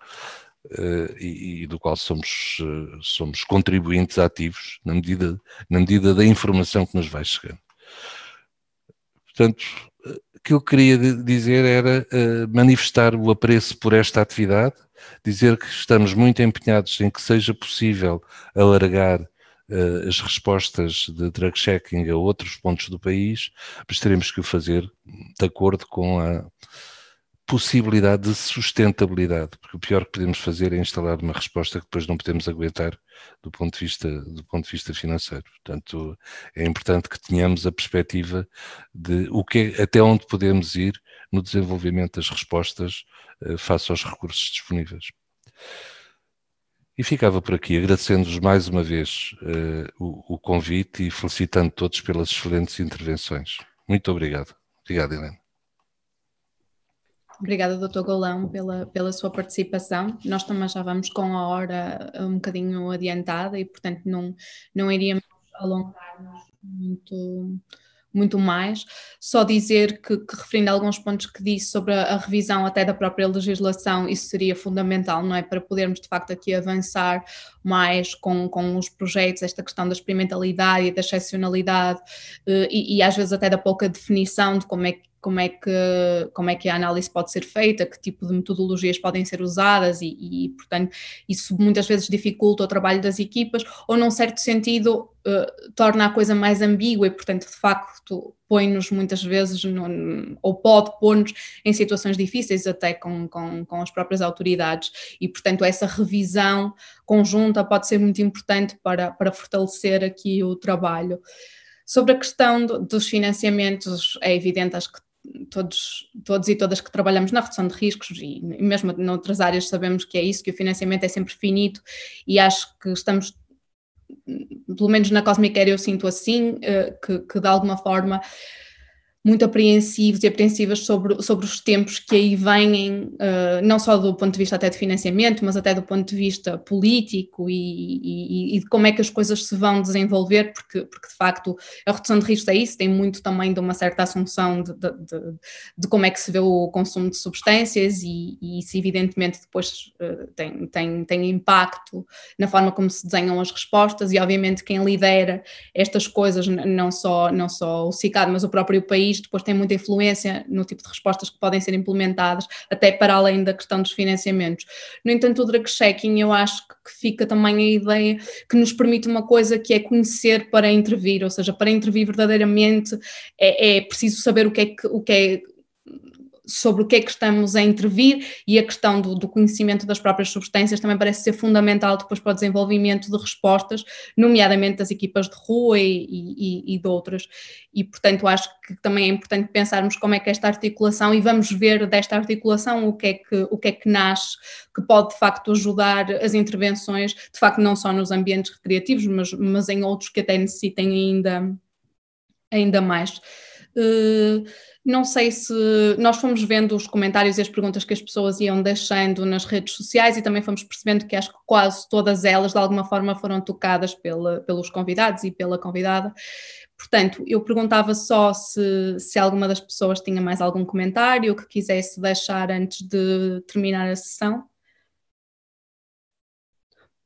uh, e, e, do qual somos, somos contribuintes ativos na medida, na medida da informação que nos vai chegando. Portanto, o que eu queria dizer era manifestar o apreço por esta atividade, dizer que estamos muito empenhados em que seja possível alargar uh, as respostas de drug checking a outros pontos do país, mas teremos que o fazer de acordo com a possibilidade de sustentabilidade, porque o pior que podemos fazer é instalar uma resposta que depois não podemos aguentar do ponto de vista, do ponto de vista financeiro. Portanto, é importante que tenhamos a perspectiva de o que, até onde podemos ir no desenvolvimento das respostas uh, face aos recursos disponíveis. E ficava por aqui, agradecendo-vos mais uma vez uh, o, o convite e felicitando todos pelas excelentes intervenções. Muito obrigado. Obrigado, Helena. Obrigada, Dr. Golão, pela, pela sua participação. Nós também já vamos com a hora um bocadinho adiantada e, portanto, não, não iríamos alongar-nos muito, muito mais. Só dizer que, que, referindo a alguns pontos que disse sobre a, a, revisão até da própria legislação, isso seria fundamental, não é? Para podermos, de facto, aqui avançar mais com, com os projetos, esta questão da experimentalidade e da excepcionalidade eh, e, e às vezes até da pouca definição de como é que como é que, como é que a análise pode ser feita, que tipo de metodologias podem ser usadas e, e portanto, isso muitas vezes dificulta o trabalho das equipas ou, num certo sentido, uh, torna a coisa mais ambígua e, portanto, de facto, põe-nos muitas vezes, no, ou pode pôr-nos em situações difíceis até com, com, com as próprias autoridades e, portanto, essa revisão conjunta pode ser muito importante para, para fortalecer aqui o trabalho. Sobre a questão do, dos financiamentos, é evidente, acho que todos, todos e todas que trabalhamos na redução de riscos e mesmo noutras áreas sabemos que é isso, que o financiamento é sempre finito e acho que estamos, pelo menos na Cosmic Air eu sinto assim, eh, que, que de alguma forma muito apreensivos e apreensivas sobre, sobre os tempos que aí vêm, uh, não só do ponto de vista até de financiamento, mas até do ponto de vista político e, e, e, de como é que as coisas se vão desenvolver, porque, porque de facto a redução de riscos é isso, tem muito também de uma certa assunção de, de, de, de como é que se vê o consumo de substâncias e, e isso evidentemente depois uh, tem, tem, tem impacto na forma como se desenham as respostas e obviamente quem lidera estas coisas, não só, não só o CICAD, mas o próprio país, isto depois tem muita influência no tipo de respostas que podem ser implementadas, até para além da questão dos financiamentos. No entanto, o drug checking eu acho que fica também a ideia que nos permite uma coisa que é conhecer para intervir, ou seja, para intervir verdadeiramente é, é preciso saber o que é que, o que é sobre o que é que estamos a intervir e a questão do, do, conhecimento das próprias substâncias também parece ser fundamental depois para o desenvolvimento de respostas, nomeadamente das equipas de rua e, e, e de outras. E, portanto, acho que também é importante pensarmos como é que esta articulação, e vamos ver desta articulação o que é que, o que, é que nasce, que pode de facto ajudar as intervenções, de facto, não só nos ambientes recreativos, mas, mas em outros que até necessitem ainda, ainda mais. Uh, não sei se nós fomos vendo os comentários e as perguntas que as pessoas iam deixando nas redes sociais e também fomos percebendo que acho que quase todas elas de alguma forma foram tocadas pela, pelos convidados e pela convidada. Portanto, eu perguntava só se, se alguma das pessoas tinha mais algum comentário que quisesse deixar antes de terminar a sessão.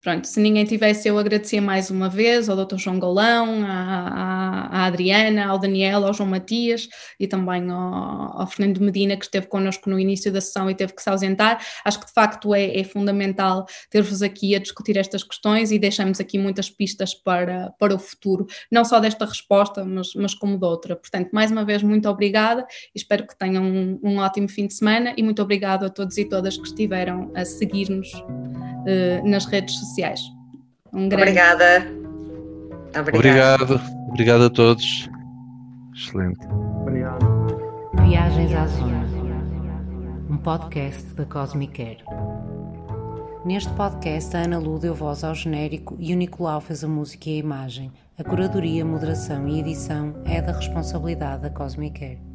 Pronto, se ninguém tivesse, eu agradecia mais uma vez ao Dr. João Golão, à, à, Adriana, ao Daniel, ao João Matias e também ao, ao, Fernando Medina, que esteve connosco no início da sessão e teve que se ausentar. Acho que de facto é, é fundamental ter-vos aqui a discutir estas questões e deixamos aqui muitas pistas para, para o futuro, não só desta resposta, mas, mas como de outra. Portanto, mais uma vez, muito obrigada, espero que tenham um, um ótimo fim de semana e muito obrigado a todos e todas que estiveram a seguir-nos nas redes sociais. Um grande... Obrigada. Obrigado. Obrigado a todos. Excelente. Obrigado. Viagens à Zona, um podcast da Cosmic Care. Neste podcast, a Ana Lu deu voz ao genérico e o Nicolau fez a música e a imagem. A curadoria, moderação e edição é da responsabilidade da Cosmic Care.